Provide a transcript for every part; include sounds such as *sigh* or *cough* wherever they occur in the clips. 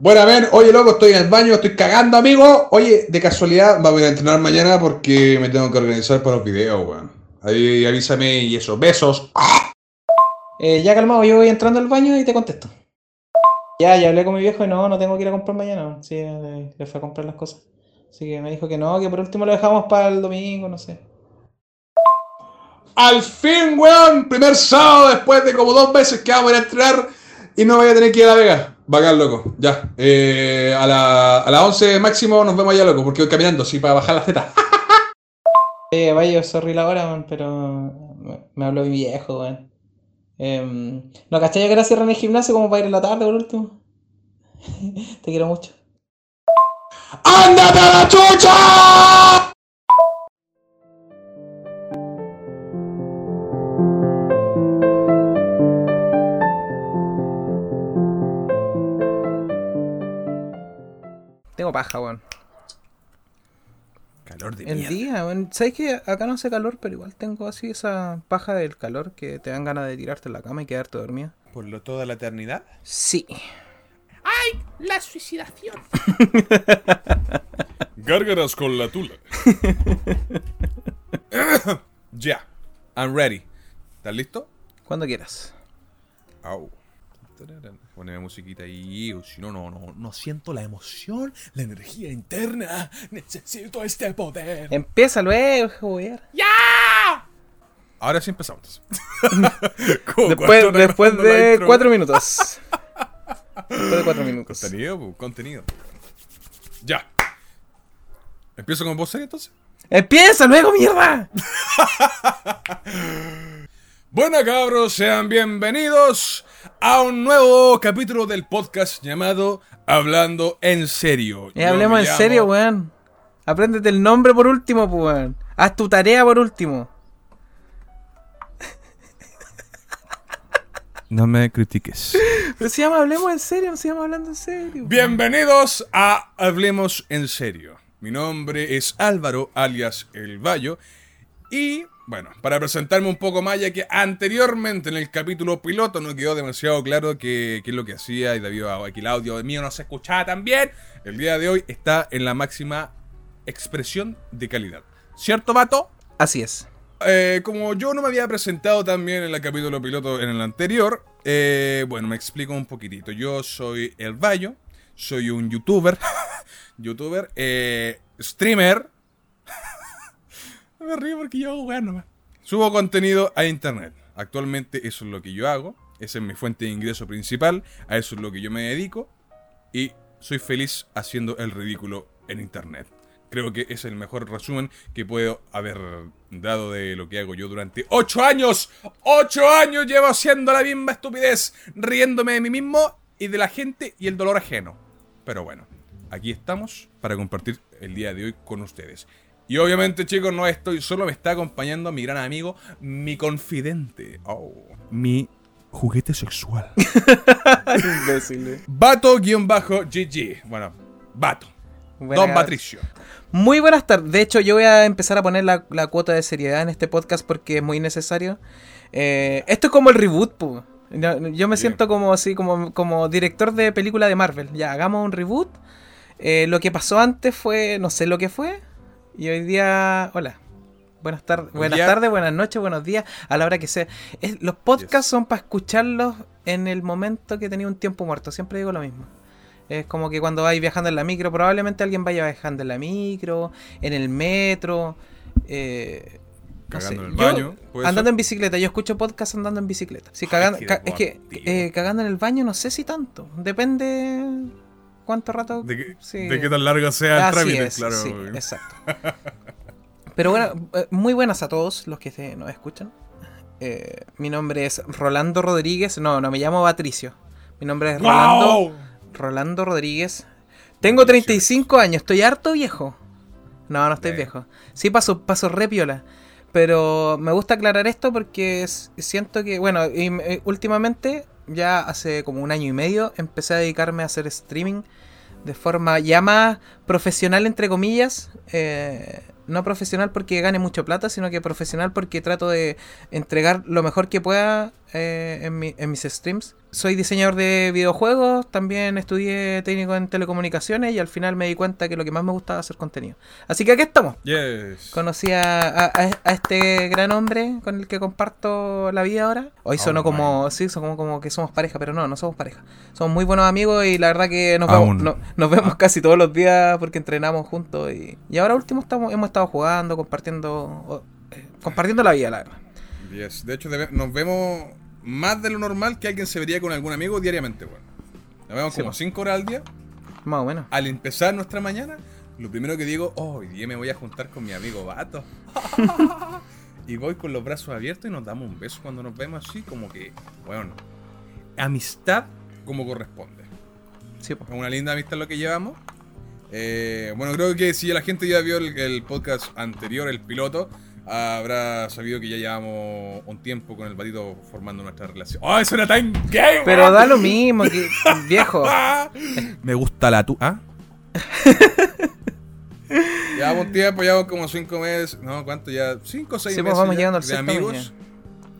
Bueno, a ver, oye, loco, estoy en el baño, estoy cagando, amigo. Oye, de casualidad, vamos a entrenar mañana porque me tengo que organizar para los videos, weón. Ahí avísame y eso. Besos. Eh, ya calmado, yo voy entrando al baño y te contesto. Ya, ya hablé con mi viejo y no, no tengo que ir a comprar mañana. Sí, le, le fue a comprar las cosas. Así que me dijo que no, que por último lo dejamos para el domingo, no sé. Al fin, weón, primer sábado después de como dos meses que vamos a ir a entrenar y no voy a tener que ir a La Vega. Bacán, loco. Ya. Eh, a, la, a las 11 máximo nos vemos allá, loco, porque voy caminando, sí, para bajar la Z. *laughs* Eh, vaya, sorry la hora, pero me, me habló mi viejo, weón. Em, no, ¿cachai? Que era cierran el gimnasio como para ir en la tarde por último. *laughs* Te quiero mucho. ¡Ándate a la chucha! Tengo paja, weón. Calor de El mierda. día, weón. ¿Sabes que acá no hace calor, pero igual tengo así esa paja del calor que te dan ganas de tirarte en la cama y quedarte dormido? ¿Por lo toda la eternidad? Sí. La suicidación. *laughs* Gárgaras con la tula. *coughs* ya. I'm ready. ¿Estás listo? Cuando quieras. Au. Tararán. Poneme musiquita ahí, o si no, no, no, no siento la emoción, la energía interna. *laughs* Necesito este poder. Empieza luego, joder. Ahora sí empezamos. *laughs* Después, después de cuatro minutos. *laughs* Después de cuatro minutos. Contenido, pu, contenido. Ya. ¿Empiezo con vos seria entonces? ¡Empieza luego, mierda! Bueno, cabros, sean bienvenidos a un nuevo capítulo del podcast llamado Hablando en Serio. Eh, Yo hablemos en llamo- serio, weón. Apréndete el nombre por último, pues, weón. Haz tu tarea por último. No me critiques. *laughs* Pero se llama Hablemos en serio, no se llama Hablando en serio. Bienvenidos a Hablemos en Serio. Mi nombre es Álvaro, alias El Bayo. Y, bueno, para presentarme un poco más, ya que anteriormente en el capítulo piloto no quedó demasiado claro qué, qué es lo que hacía y debido a que el audio mío no se escuchaba tan bien, el día de hoy está en la máxima expresión de calidad. ¿Cierto, vato? Así es. Eh, como yo no me había presentado también en el capítulo piloto en el anterior, eh, bueno, me explico un poquitito. Yo soy El Bayo, soy un youtuber, *laughs* youtuber, eh, streamer. Me río porque yo hago nomás. Subo contenido a internet. Actualmente eso es lo que yo hago. Esa es mi fuente de ingreso principal. A eso es lo que yo me dedico. Y soy feliz haciendo el ridículo en internet. Creo que es el mejor resumen que puedo haber dado de lo que hago yo durante ocho años. ¡Ocho años llevo haciendo la misma estupidez! Riéndome de mí mismo y de la gente y el dolor ajeno. Pero bueno, aquí estamos para compartir el día de hoy con ustedes. Y obviamente, chicos, no estoy solo, me está acompañando mi gran amigo, mi confidente, oh, mi juguete sexual. *laughs* Imbécil. Vato-GG. Bueno, Vato. Buena- Don Patricio. Muy buenas tardes. De hecho, yo voy a empezar a poner la, la cuota de seriedad en este podcast porque es muy necesario. Eh, esto es como el reboot, pu. Yo, yo me siento como así, como, como director de película de Marvel. Ya, hagamos un reboot. Eh, lo que pasó antes fue, no sé lo que fue. Y hoy día, hola. Buenas tardes, buenas tardes, buenas noches, buenos días, a la hora que sea. Es- los podcasts Yes. son para escucharlos en el momento que tenía un tiempo muerto. Siempre digo lo mismo. Es como que cuando vais viajando en la micro, probablemente alguien vaya viajando en la micro, en el metro, eh, no Cagando sé. en el baño, ¿puede andando ser? en bicicleta, yo escucho podcast andando en bicicleta. Si Ay, cagan- qué ca- es que eh, cagando en el baño no sé si tanto, depende cuánto rato. De, que- sí. de qué tan largo sea el trámite, es, claro. sí, exacto. Pero bueno, eh, muy buenas a todos los que nos escuchan. Eh, mi nombre es Rolando Rodríguez. No, no me llamo Patricio. Mi nombre es Rolando, ¡Wow! Rolando Rodríguez. Tengo 35 años, estoy harto viejo. No, no estoy Bien. viejo. Sí, paso, paso re piola. Pero me gusta aclarar esto porque siento que, bueno, y, eh, últimamente, ya hace como un año y medio, empecé a dedicarme a hacer streaming de forma ya más profesional, entre comillas. eh, no profesional porque gane mucho plata, sino que profesional porque trato de entregar lo mejor que pueda eh, en, mi- en mis streams. soy diseñador de videojuegos, también estudié técnico en telecomunicaciones y al final me di cuenta que lo que más me gustaba hacer contenido. Así que aquí estamos. Yes. Conocí a, a- a este gran hombre con el que comparto la vida ahora. Hoy sonó Aún como, sí, son como, como que somos pareja, pero no, no somos pareja. Somos muy buenos amigos y la verdad que nos, Aún. vemos, no- nos vemos casi todos los días porque entrenamos juntos. Y, y ahora último estamos, hemos estado jugando, compartiendo, eh, compartiendo la vida, la verdad. Yes. De hecho, nos vemos más de lo normal que alguien se vería con algún amigo diariamente, weón. Nos vemos Sí, como po. 5 horas al día. Más o menos. Al empezar nuestra mañana, lo primero que digo, oh, hoy día me voy a juntar con mi amigo Vato. *laughs* y voy con los brazos abiertos y nos damos un beso cuando nos vemos así, como que, bueno, amistad como corresponde. Sí, po. Es una linda amistad lo que llevamos. Eh, bueno, creo que si la gente ya vio el, el podcast anterior, el piloto, habrá sabido que ya llevamos un tiempo con el batito formando nuestra relación. ¡Oh, eso era tan gay! Pero weón! da lo mismo, que, *laughs* viejo. Me gusta la tu. ¿Ah? *laughs* Llevamos un tiempo, llevamos como 5 meses. No, ¿cuánto ya? 5 o 6 Sí, pues meses. vamos ya llegando al de sexto mes amigos.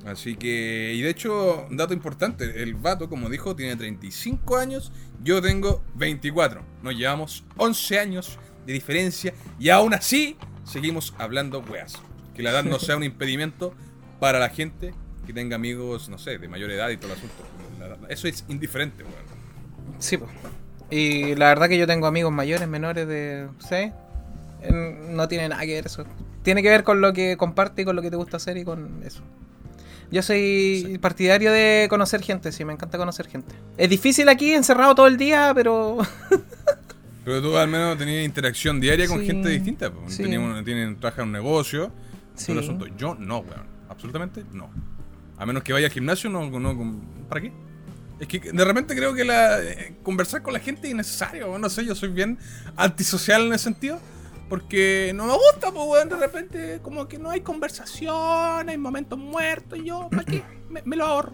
Así que, y de hecho, un dato importante: el vato, como dijo, tiene 35 años. Yo tengo 24. Nos llevamos 11 años de diferencia. Y aún así, seguimos hablando weas. Que la edad no *laughs* sea un impedimento para la gente que tenga amigos, no sé, de mayor edad y todo el asunto. Eso es indiferente, weón. Sí, po. Y la verdad que yo tengo amigos mayores, menores de... ¿Sí? No tiene nada que ver eso. Tiene que ver con lo que comparte y con lo que te gusta hacer y con eso. Yo soy partidario de conocer gente, sí, me encanta conocer gente. Es difícil aquí, encerrado todo el día, pero... Pero tú al menos tenías interacción diaria con Sí, gente distinta. pues. sí. Tenías un- tienen, trabajan en un negocio. Sí. todo el asunto. Yo no, weón. Absolutamente no. A menos que vaya al gimnasio, no, no ¿para qué? Es que de repente creo que la, eh, conversar con la gente es innecesario. No sé, yo soy bien antisocial en ese sentido. Porque no me gusta, pues, weón. De repente, como que no hay conversación, hay momentos muertos. Y yo, ¿para qué? *clears throat* Me, me lo ahorro.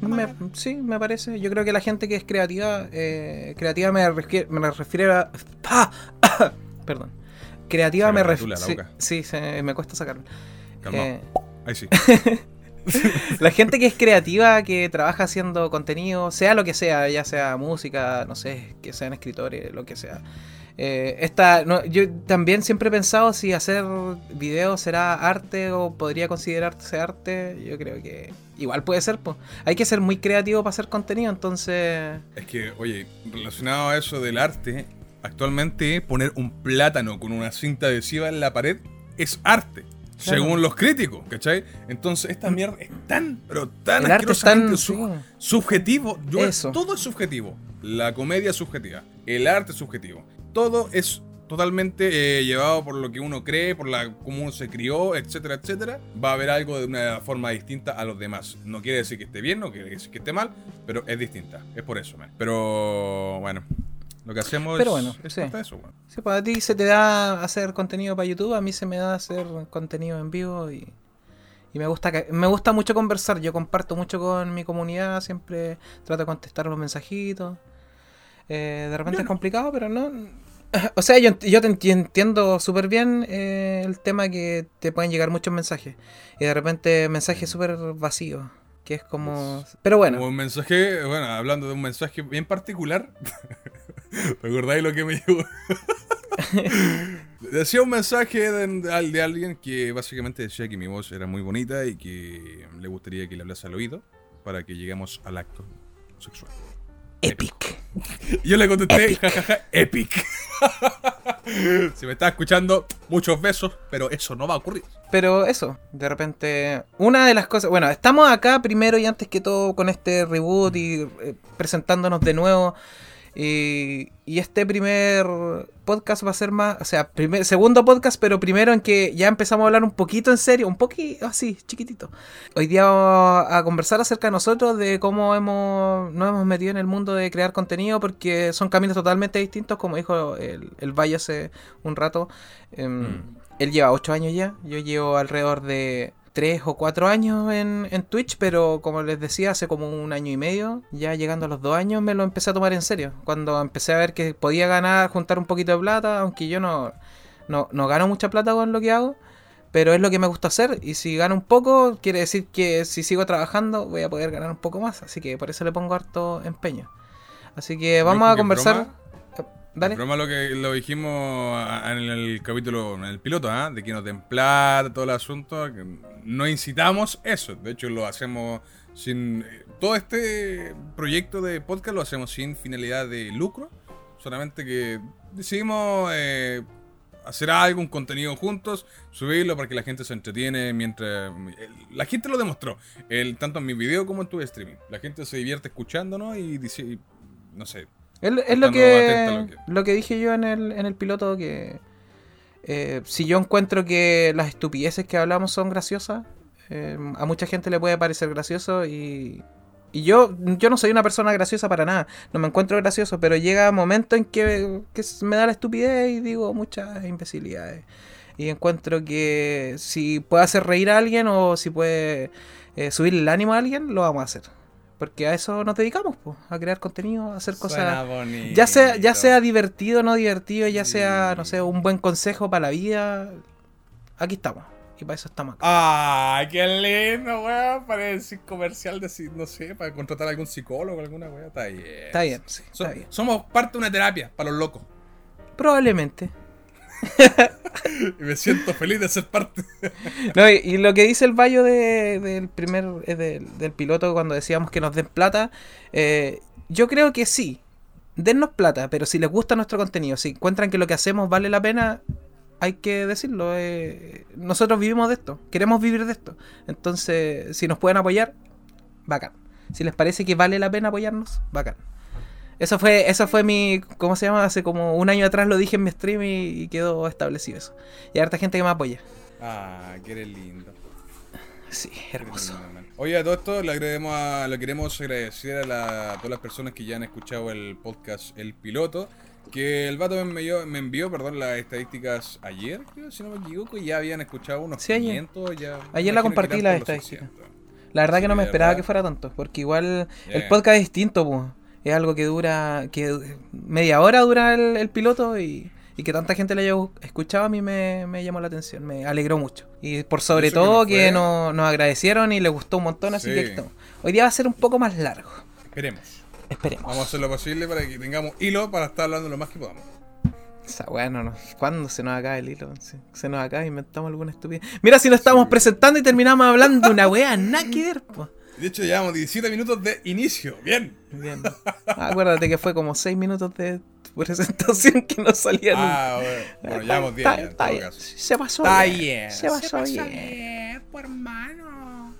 Me sí, me parece. Yo creo que la gente que es creativa, eh, creativa me, refiere, me refiere a... ¡Ah! *coughs* Perdón. Creativa Se me me la Sí, sí, se- me cuesta sacarlo. Calmado. Eh, Ahí sí. *laughs* La gente que es creativa, que trabaja haciendo contenido, sea lo que sea, ya sea música, no sé, que sean escritores, lo que sea. Eh, esta, no, yo también siempre he pensado si hacer videos será arte o podría considerarse arte. Yo creo que igual puede ser, pues. Hay que ser muy creativo para hacer contenido, entonces... Es que, oye, relacionado a eso del arte, actualmente poner un plátano con una cinta adhesiva en la pared es arte. Claro. Según los críticos, ¿cachai? Entonces, esta mierda es tan, pero tan El arte es tan... asquerosamente su- sí. subjetivo. Yo- Eso. Todo es subjetivo. La comedia es subjetiva. El arte es subjetivo. Todo es totalmente eh, llevado por lo que uno cree, por la cómo uno se crió, etcétera, etcétera. Va a haber algo de una forma distinta a los demás. No quiere decir que esté bien, no quiere decir que esté mal, pero es distinta. Es por eso, man. Pero bueno, lo que hacemos Pero es, bueno, es sí. eso. Sí, pues a ti se te da hacer contenido para YouTube, a mí se me da hacer contenido en vivo y, y me gusta que, me gusta mucho conversar, yo comparto mucho con mi comunidad, siempre trato de contestar los mensajitos. Eh, de repente es complicado, pero no. *clears throat* O sea, yo, yo te enti- entiendo súper bien eh, el tema que te pueden llegar muchos mensajes y de repente mensajes súper vacíos, que es como... Pero Como bueno, un mensaje, bueno, hablando de un mensaje bien particular. *laughs* ¿Te acordáis lo que me llegó? *laughs* decía un mensaje de, de alguien que básicamente decía que mi voz era muy bonita y que le gustaría que le hablase al oído para que lleguemos al acto sexual. epic. *laughs* Yo le contesté, jajaja, epic. *laughs* si me estás escuchando, muchos besos, pero eso no va a ocurrir. Pero eso, de repente, una de las cosas, bueno, estamos acá primero y antes que todo con este reboot y eh, presentándonos de nuevo. Y, y este primer podcast va a ser más, o sea, primer, segundo podcast, pero primero en que ya empezamos a hablar un poquito en serio, un poquito así, chiquitito. Hoy día vamos a conversar acerca de nosotros, de cómo hemos, nos hemos metido en el mundo de crear contenido, porque son caminos totalmente distintos, como dijo el, el Valle hace un rato. Em, Mm. Él lleva 8 años ya, yo llevo alrededor de 3 o 4 años en, en Twitch, pero como les decía, hace como un año y medio, ya llegando a los 2 años, me lo empecé a tomar en serio. Cuando empecé a ver que podía ganar, juntar un poquito de plata, aunque yo no, no, no gano mucha plata con lo que hago, pero es lo que me gusta hacer y si gano un poco, quiere decir que si sigo trabajando voy a poder ganar un poco más, así que por eso le pongo harto empeño. Así que vamos a conversar. Broma, Dale. Broma lo que lo dijimos en el capítulo, en el piloto, ¿ah? de que nos den plata, todo el asunto. No incitamos eso. De hecho, lo hacemos sin. Todo este proyecto de podcast lo hacemos sin finalidad de lucro. Solamente que decidimos eh, hacer algo, un contenido juntos, subirlo para que la gente se entretiene mientras... La gente lo demostró, el, tanto en mi video como en tu streaming. La gente se divierte escuchándonos y dice, y, no sé. Es, es lo, que, lo que- lo que dije yo en el, en el piloto, que eh, si yo encuentro que las estupideces que hablamos son graciosas, eh, a mucha gente le puede parecer gracioso y, y yo, yo no soy una persona graciosa para nada, no me encuentro gracioso, pero llega momento en que, que me da la estupidez y digo muchas imbecilidades. Y encuentro que si puede hacer reír a alguien o si puede eh, subirle el ánimo a alguien, lo vamos a hacer. Porque a eso nos dedicamos, pues, a crear contenido, a hacer cosas... Ya sea, ya sea divertido o no divertido, ya sea, no sé, un buen consejo para la vida, aquí estamos. Y para eso estamos acá. ¡Ay, qué lindo, weón! Parece comercial de, no sé, para contratar a algún psicólogo, alguna weón. Está bien. Está bien, sí, So- está bien. Somos parte de una terapia para los locos. Probablemente. *laughs* Y me siento feliz de ser parte. *laughs* No, y, lo que dice el Bayo de- del primer eh, del, del piloto cuando decíamos que nos den plata, eh, yo creo que sí. Dennos plata, pero si les gusta nuestro contenido, si encuentran que lo que hacemos vale la pena, hay que decirlo. eh, nosotros vivimos de esto, queremos vivir de esto. Entonces, si nos pueden apoyar, bacán. Si les parece que vale la pena apoyarnos, bacán. Eso fue, eso fue mi, ¿cómo se llama? Hace como un año atrás lo dije en mi stream y, y quedó establecido eso. Y hay harta gente que me apoya. Ah, que eres lindo. Sí, hermoso. Oye, a todo esto le, agradecemos a, le queremos agradecer a, la- a todas las personas que ya han escuchado el podcast El Piloto. Que el vato me envió, me envió perdón, las estadísticas ayer, creo, si no me equivoco, y ya habían escuchado unos Sí, ayer. 500. Ya, Ayer la compartí las estadísticas. 600. La verdad que no me esperaba verdad. que fuera tanto, porque igual el podcast es distinto, pues. Es algo que dura, que media hora dura el, el piloto y, y que tanta gente le haya escuchado a mí me, me llamó la atención, me alegró mucho. Y por sobre Eso todo nos que, fue- no- nos agradecieron y les gustó un montón, así Sí. que estamos. Hoy día va a ser un poco más largo, Esperemos. esperemos. Vamos a hacer lo posible para que tengamos hilo para estar hablando lo más que podamos. O sea, bueno, no, ¿cuándo se nos acaba el hilo? Se, nos acaba, inventamos alguna estupidez. Mira si nos estamos presentando y terminamos hablando de una wea, nada que ver, pues. De hecho, llevamos 17 minutos de inicio. Bien. Bien. Ah, acuérdate que fue como 6 minutos de presentación que no salía nunca. Ah, bueno, bueno llevamos 10 está- ya, en está todo bien. caso. Se pasó Está bien. bien. Se pasó, Se pasó bien. pues, hermano.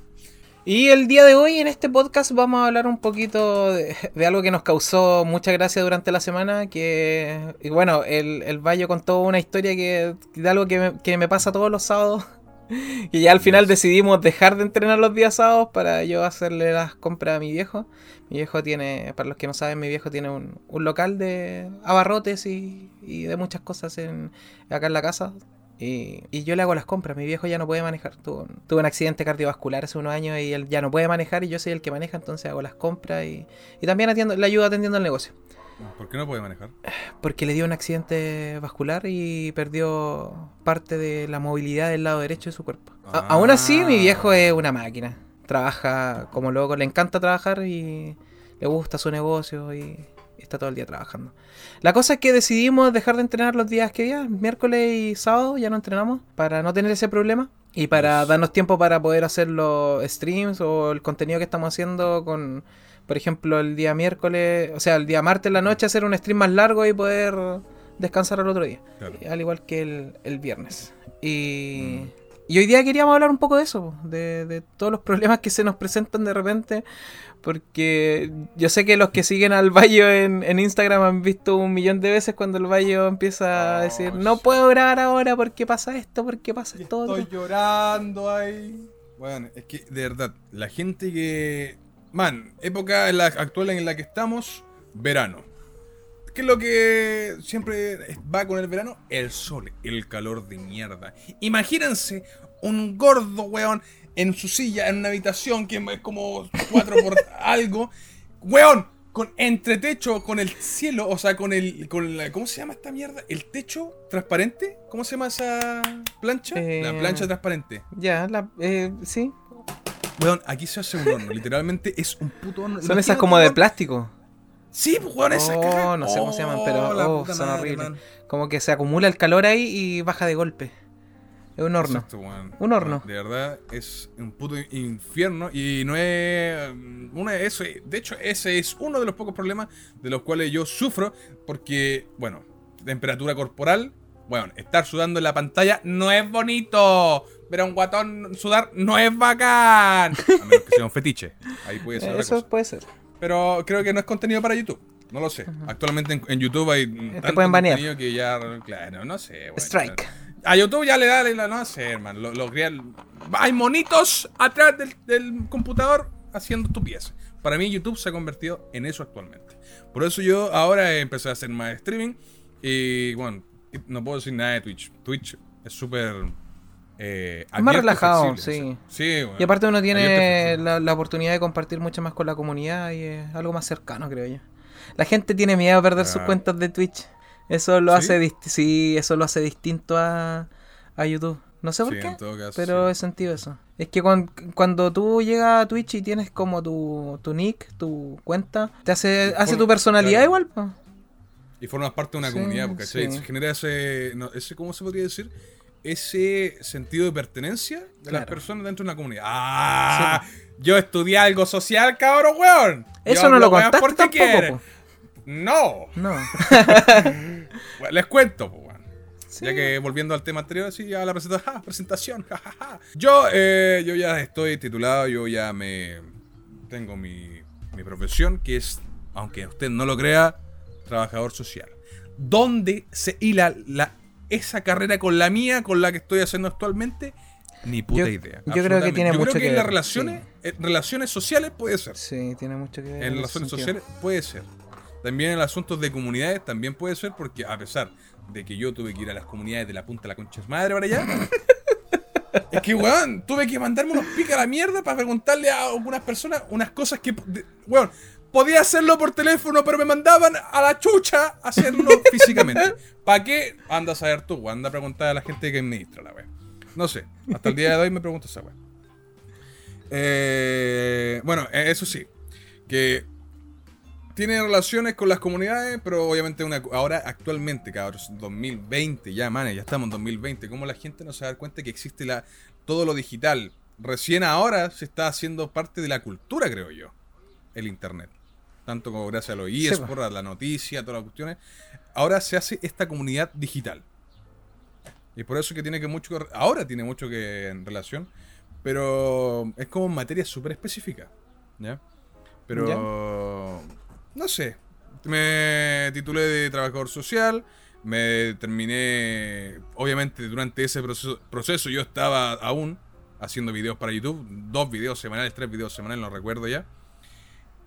Y el día de hoy en este podcast vamos a hablar un poquito de, de algo que nos causó mucha gracia durante la semana, que, y bueno, el, el Bayo contó una historia que, de algo que me, que me pasa todos los sábados, *laughs* y ya al final decidimos dejar de entrenar los días sábados para yo hacerle las compras a mi viejo. Mi viejo tiene, para los que no saben, mi viejo tiene un, un local de abarrotes y, y de muchas cosas en, acá en la casa. Y, y yo le hago las compras. Mi viejo ya no puede manejar. Tuvo, un- tuvo un accidente cardiovascular hace unos años y él ya no puede manejar y yo soy el que maneja, entonces hago las compras y, y también atiendo, le ayudo atendiendo el negocio. ¿Por qué no puede manejar? Porque le dio un accidente vascular y perdió parte de la movilidad del lado derecho de su cuerpo. Ah. aún así, mi viejo es una máquina. Trabaja como loco, le encanta trabajar y le gusta su negocio y está todo el día trabajando. La cosa es que decidimos dejar de entrenar los días que día, miércoles y sábado ya no entrenamos para no tener ese problema y para darnos tiempo para poder hacer los streams o el contenido que estamos haciendo con, por ejemplo, el día miércoles, o sea, el día martes en la noche hacer un stream más largo y poder descansar al otro día, Claro. al igual que el, el viernes. Y, Mm. y hoy día queríamos hablar un poco de eso, de, de todos los *laughs* problemas que se nos presentan de repente, porque yo sé que los que siguen al Bayo en, en Instagram han visto un millón de veces cuando el Bayo empieza a Oh, decir, no puedo grabar ahora porque pasa esto, porque pasa esto. otro". Estoy llorando ahí. Bueno, es que de verdad, la gente que. Man, época en la actual en la que estamos, verano. ¿Qué es lo que siempre va con el verano? El sol, el calor de mierda. Imagínense un gordo weón en su silla, en una habitación que es como 4 por *laughs* algo. Weón, con entretecho, con el cielo, o sea, con el. Con la, ¿Cómo se llama esta mierda? ¿El techo transparente? ¿Cómo se llama esa plancha? Eh, La plancha transparente. Ya, la, eh, sí. Weón, aquí se hace un horno. *laughs* Literalmente es un puto horno. Son esas como de plástico. Sí, pues, weón, esas Oh, cajas. no sé cómo se llaman, pero oh, puta son madre, horribles. man. Como que se acumula el calor ahí y baja de golpe. Es un horno. Exacto. Un horno. De verdad, es un puto infierno y no es. mm, Una de eso, de hecho, ese es uno de los pocos problemas de los cuales yo sufro. Porque, bueno, temperatura corporal. Bueno, estar sudando en la pantalla no es bonito. Ver a un guatón sudar no es bacán. A menos que sea un fetiche. Ahí puede ser. Eso puede ser. Pero creo que no es contenido para YouTube. No lo sé. Actualmente en, en YouTube hay tanto pueden banear. contenido que ya, claro, no sé. bueno, Strike. a YouTube ya le da, le da- no sé, hermano. Lo, lo hay monitos atrás del, del computador haciendo tu pieza. Para mí YouTube se ha convertido en eso actualmente. Por eso yo ahora empecé a hacer más streaming. Y bueno, no puedo decir nada de Twitch. Twitch es súper... eh, Es más relajado, sí. o sea, Sí, bueno, Y aparte uno tiene la, la oportunidad de compartir mucho más con la comunidad y es algo más cercano, creo yo. La gente tiene miedo a perder sus cuentas de Twitch. Eso lo ¿Sí? hace sí, eso lo hace distinto a, a YouTube. No sé por Sí, qué, caso, pero he sentido eso. Es que cuan- cuando tú llegas a Twitch y tienes como tu, tu nick, tu cuenta, te hace, hace tu personalidad claro. igual. Y formas parte de una comunidad, porque se genera ese, no, ese, ¿cómo se podría decir? Ese sentido de pertenencia de las personas dentro de una comunidad. ¡Ah! Yo estudié algo social, cabrón, weón. Eso Yo no lo contaste porque tampoco, po. No. No. *laughs* Bueno, les cuento, pues, weón. Sí. Ya que volviendo al tema anterior, sí, a la *laughs* presentación. ¡Ja! *laughs* presentación. ja, ja, ja. Yo, eh, yo ya estoy titulado, yo ya me. Tengo mi, mi profesión, que es, aunque usted no lo crea, trabajador social. ¿Dónde se hila la, esa carrera con la mía, con la que estoy haciendo actualmente? Ni puta Yo- idea. yo creo que tiene Yo mucho creo que, que en las relaciones, eh, relaciones sociales puede ser. Sí, tiene mucho que ver. En relaciones sociales puede ser. También en asuntos de comunidades también puede ser porque a pesar de que yo tuve que ir a las comunidades de la punta de la concha madre para allá. *laughs* es que, weón, tuve que mandarme unos picas a la mierda para preguntarle a algunas personas unas cosas que, de- weón, podía hacerlo por teléfono, pero me mandaban a la chucha a hacerlo *laughs* físicamente. ¿Para qué? Anda a saber tú, anda a preguntar a la gente que administra la weón. No sé, hasta el día de hoy me pregunto esa weón. Eh, bueno, eh, eso sí, que tiene relaciones con las comunidades, pero obviamente una, ahora actualmente, cabros, 2020, ya, man, ya estamos en 2020, ¿cómo la gente no se da cuenta que existe la, todo lo digital? Recién ahora se está haciendo parte de la cultura, creo yo, el Internet. Tanto como gracias a los eSports, a la noticia, todas las cuestiones. Ahora se hace esta comunidad digital. Y por eso que tiene que mucho que- ahora tiene mucho que en relación, pero es como materia súper específica, ¿ya? Pero no sé, me titulé de trabajador social, me terminé, obviamente durante ese proceso, proceso yo estaba aún haciendo videos para YouTube, dos videos semanales, tres videos semanales, no recuerdo ya.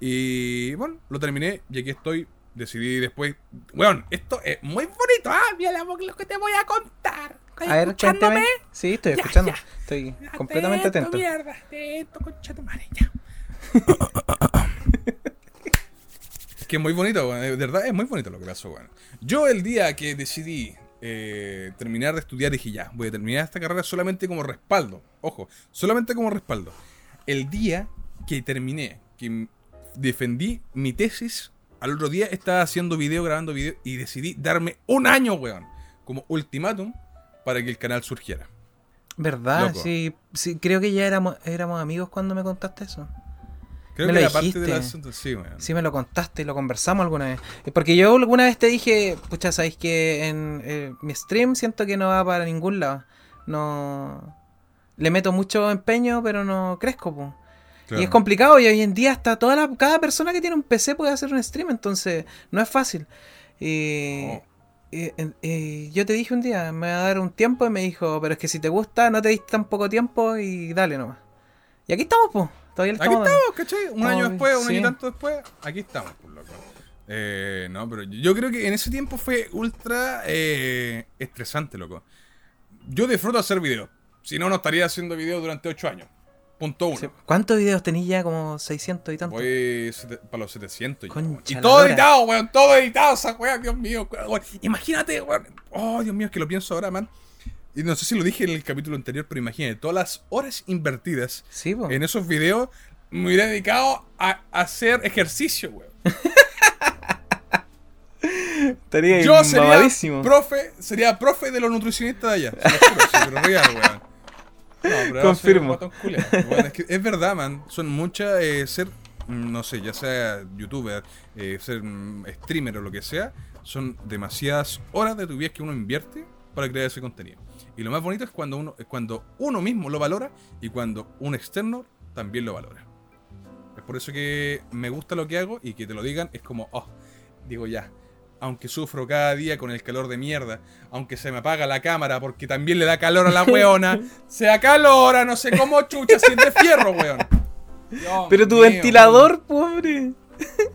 Y bueno, lo terminé y aquí estoy. Decidí después. Weón, esto es muy bonito. Ah, mira lo que te voy a contar. ¿Estás A ver, escuchándome? cuénteme. Sí, estoy Ya, escuchando. ya. Estoy Ya, completamente atento, atento. mierda, atento, concha tu madre, ya. Es *laughs* que es muy bonito, weón, de verdad es muy bonito lo que pasó, weón. Yo el día que decidí eh, terminar de estudiar dije ya, voy a terminar esta carrera solamente como respaldo. Ojo, solamente como respaldo. El día que terminé, que defendí mi tesis, al otro día estaba haciendo video, grabando video y decidí darme un año, weón, como ultimátum para que el canal surgiera. ¿Verdad? Loco. Sí, sí, creo que ya éramos, éramos amigos cuando me contaste eso. Creo Me que lo era parte del dijiste. asunto, sí, weón. Sí, me lo contaste y lo conversamos alguna vez. Eh, Porque yo alguna vez te dije, pucha, sabéis que en eh, mi stream siento que no va para ningún lado. No. Le meto mucho empeño, pero no crezco, po. Claro. Y es complicado y hoy en día hasta toda la, cada persona que tiene un PC puede hacer un stream, entonces no es fácil. Y, No. y- yo te dije un día, me va a dar un tiempo y me dijo, pero es que si te gusta, no te diste tan poco tiempo y dale nomás. Y aquí estamos, pues. Todavía Aquí estamos ¿cachai? Un año Ay, después, un año y tanto después, aquí estamos, por loco. Eh, no, pero yo creo que en ese tiempo fue ultra eh, estresante, loco. Yo disfruto hacer videos. Si no, no estaría haciendo videos durante 8 años. Punto uno. ¿Cuántos videos tenías ya? Como 600 y tantos. Voy sete- para los 700 ya, weón. Y la todo lora. editado, weón. Todo editado, esa weón, Dios mío. weón. Imagínate, weón. Oh, Dios mío, es que lo pienso ahora, man. Y no sé si lo dije en el capítulo anterior, pero imagínate, todas las horas invertidas Sí, po. en esos videos me hubiera dedicado a, a hacer ejercicio, weón. *laughs* Estaría Yo sería mamadísimo. profe, sería profe de los nutricionistas de allá. Se lo juro, sí, pero real, weón. No, Confirmo. es, que es verdad, man. Son muchas, eh, ser, mm, no sé, ya sea youtuber, eh, ser mm, streamer o lo que sea, son demasiadas horas de tu vida que uno invierte para crear ese contenido. Y lo más bonito es cuando uno, es cuando uno mismo lo valora y cuando un externo también lo valora. Es por eso que me gusta lo que hago y que te lo digan es como, oh, digo ya, aunque sufro cada día con el calor de mierda, aunque se me apaga la cámara porque también le da calor a la weona, *laughs* se acalora, no sé cómo chucha, siente fierro, weón. Dios Pero tu mío, ventilador, pobre.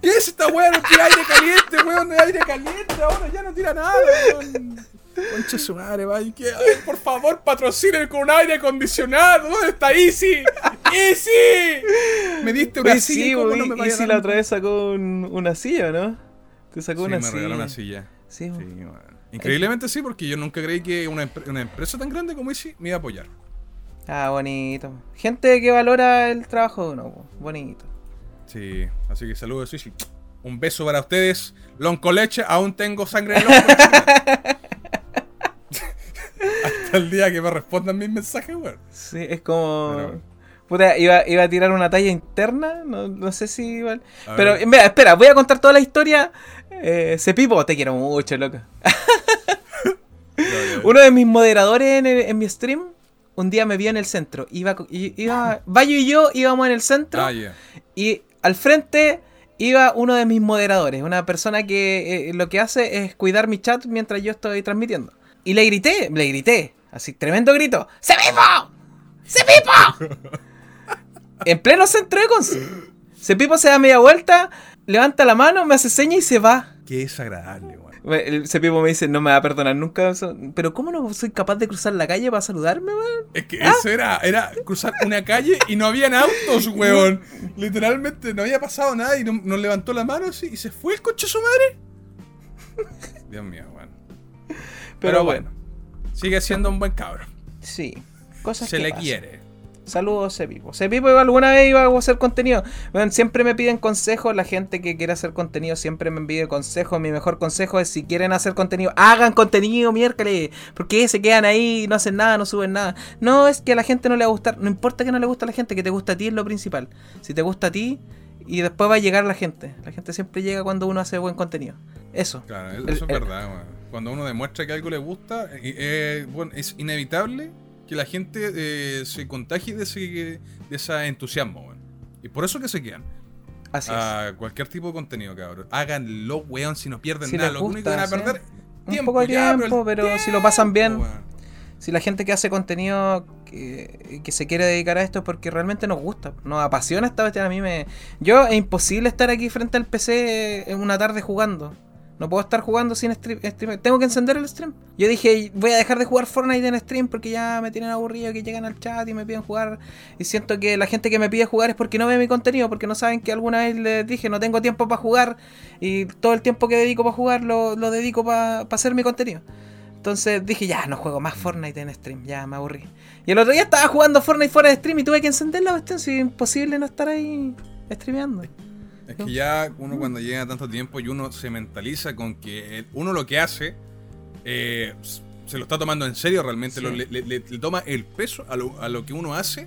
¿Qué es esta weá? No tira aire caliente, weón, de aire caliente ahora, ya no tira nada, weón. Concha su madre, que- ay, por favor, patrocinen con un aire acondicionado. ¿Dónde está Easy? ¡Easy! Me diste una Oye, silla. sí, ¿cómo po, no me y, vaya y a si dar la otra vez sacó un- una silla, ¿no? Te sacó Sí, una me silla. regaló una silla. Sí. Sí. Increíblemente sí, porque yo nunca creí que una, una empresa tan grande como Easy me iba a apoyar. Ah, bonito. Gente que valora el trabajo de uno, bonito. Sí, así que saludos, Easy. Un beso para ustedes. Lonco leche, aún tengo sangre en el ojo. *laughs* *laughs* Hasta el día que me respondan mis mensajes, weón. Sí, es como. Pero- Puta, iba, iba a tirar una talla interna, no, no sé si igual. A Pero, mira, espera, voy a contar toda la historia. Eh, Cepipo, te quiero mucho, loco. Uno de mis moderadores en, el- en mi stream, un día me vio en el centro. Iba, iba, Bayo y yo íbamos en el centro. Ah. Y al frente iba uno de mis moderadores, una persona que eh, lo que hace es cuidar mi chat mientras yo estoy transmitiendo. Y le grité, le grité, así, tremendo grito, ¡Se vivo! ¡Se vivo! En pleno centro de Conce. Se Pipo se da media vuelta, levanta la mano, me hace seña y se va. Qué desagradable, weón. El Cepipo me dice, no me va a perdonar nunca. eso". Pero ¿cómo no soy capaz de cruzar la calle para saludarme, weón? Es que eso era, era cruzar una calle y no habían autos, weón. *laughs* Literalmente no había pasado nada y no- nos levantó la mano así y se fue el coche de su madre. *laughs* Dios mío, weón. Pero, bueno, sigue siendo un buen cabrón. Sí. Cosas Se que le pasan. quiere. Saludos, Cepipo. Cepipo alguna vez iba a hacer contenido. Bueno, siempre me piden consejos. La gente que quiere hacer contenido siempre me pide consejos. Mi mejor consejo es si quieren hacer contenido, hagan contenido, miércoles. Porque se quedan ahí, no hacen nada, no suben nada. No es que a la gente no le va a gustar. No importa que no le guste a la gente, que te gusta a ti es lo principal. Si te gusta a ti, y después va a llegar la gente. La gente siempre llega cuando uno hace buen contenido. Eso. Claro, eso El- es verdad. Cuando uno demuestra que algo le gusta, eh, eh, bueno, es inevitable que la gente eh, se contagie de ese, de ese entusiasmo, weón. Y por eso que se quedan. Así es. a cualquier tipo de contenido, cabrón. Háganlo, weón, si no pierden Si nada. les Lo único que gusta, van a sí. perder Un tiempo, poco de ya, tiempo, pero si lo pasan bien. weón. Si la gente que hace contenido que, que se quiere dedicar a esto es porque realmente nos gusta, nos apasiona esta cuestión. A mí me. Yo es imposible estar aquí frente al PC en una tarde jugando. No puedo estar jugando sin stream, Tengo que encender el stream. Yo dije, voy a dejar de jugar Fortnite en stream porque ya me tienen aburrido que llegan al chat y me piden jugar. Y siento que la gente que me pide jugar es porque no ve mi contenido, porque no saben que alguna vez les dije, no tengo tiempo para jugar. Y todo el tiempo que dedico para jugar lo, lo dedico para hacer mi contenido. Entonces dije, ya, no juego más Fortnite en stream, ya me aburrí. Y el otro día estaba jugando Fortnite fuera de stream y tuve que encender la cuestión, es imposible no estar ahí streameando. Es que ya uno cuando llega tanto tiempo y uno se mentaliza con que uno lo que hace eh, se lo está tomando en serio realmente, Sí. lo- le, le- le- le toma el peso a lo, a lo que uno hace,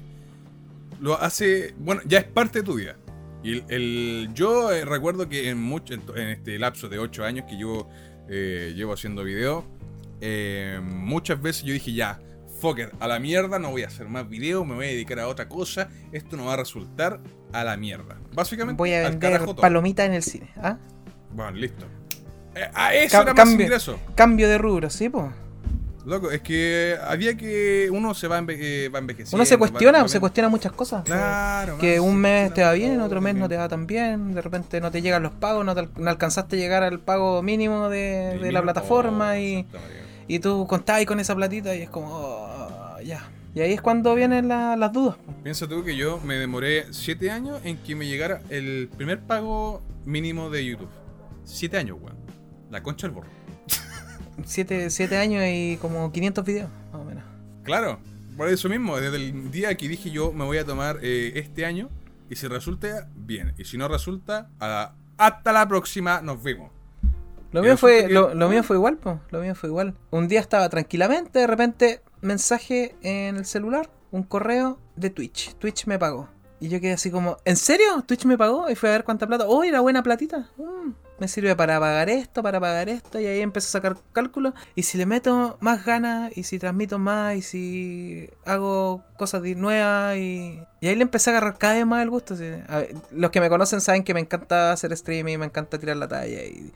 lo hace, bueno, ya es parte de tu vida. Y el, el- yo eh, recuerdo que en, mucho, en, este lapso de 8 años que yo eh, llevo haciendo video, muchas veces yo dije ya, fuck it, a la mierda, no voy a hacer más videos, me voy a dedicar a otra cosa, esto no va a resultar a la mierda. Básicamente, Voy a vender palomitas en el cine. ¿ah? Bueno, listo. Eh, a eso era más cambio. ingreso. Cambio de rubro, ¿sí? Po? Loco, es que había que. Uno se va, enve eh, va envejeciendo. Uno se cuestiona, se cuestiona muchas cosas. Claro. Que man, un mes te va bien, otro mes no te va tan bien, de repente no te llegan los pagos, no, te al- no alcanzaste a llegar al pago mínimo de, la plataforma oh, y, y tú contabas con esa platita y es como, oh, ya, Y ahí es cuando vienen la- las dudas. Piensa tú que yo me demoré 7 años en que me llegara el primer pago mínimo de YouTube. 7 años, weón. La concha del borro. *laughs* Siete, siete años y como 500 videos, más o menos. Claro, por eso mismo, desde el día que dije yo me voy a tomar eh, este año, y si resulta, bien. Y si no resulta, hasta la próxima, nos vemos. Lo mío, fue, lo mío fue igual, po. Lo mío fue igual. Un día estaba tranquilamente, de repente, mensaje en el celular, un correo de Twitch. Twitch me pagó. Y yo quedé así como, ¿en serio? ¿Twitch me pagó? Y fui a ver cuánta plata. ¡Oh, era buena platita! Mm, me sirve para pagar esto, para pagar esto. Y ahí empecé a sacar cálculos. Y si le meto más ganas, y si transmito más, y si hago cosas nuevas. Y, y ahí le empecé a agarrar cada vez más el gusto. los que me conocen saben que me encanta hacer streaming, me encanta tirar la talla. Y,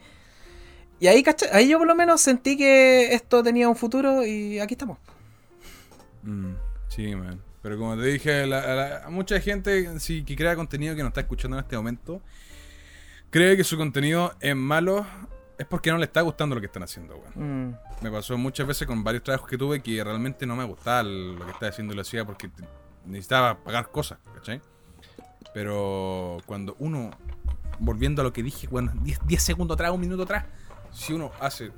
y ahí, ahí yo por lo menos sentí que esto tenía un futuro y aquí estamos. Mm, sí, man. Pero como te dije, la- mucha gente sí, que crea contenido que nos está escuchando en este momento, cree que su contenido es malo, es porque no le está gustando lo que están haciendo, weón. Mm, Me pasó muchas veces con varios trabajos que tuve que realmente no me gustaba lo que estaba haciendo y lo hacía porque necesitaba pagar cosas, ¿cachai? Pero cuando uno, volviendo a lo que dije, bueno, 10, 10 segundos atrás, un minuto atrás, si uno hace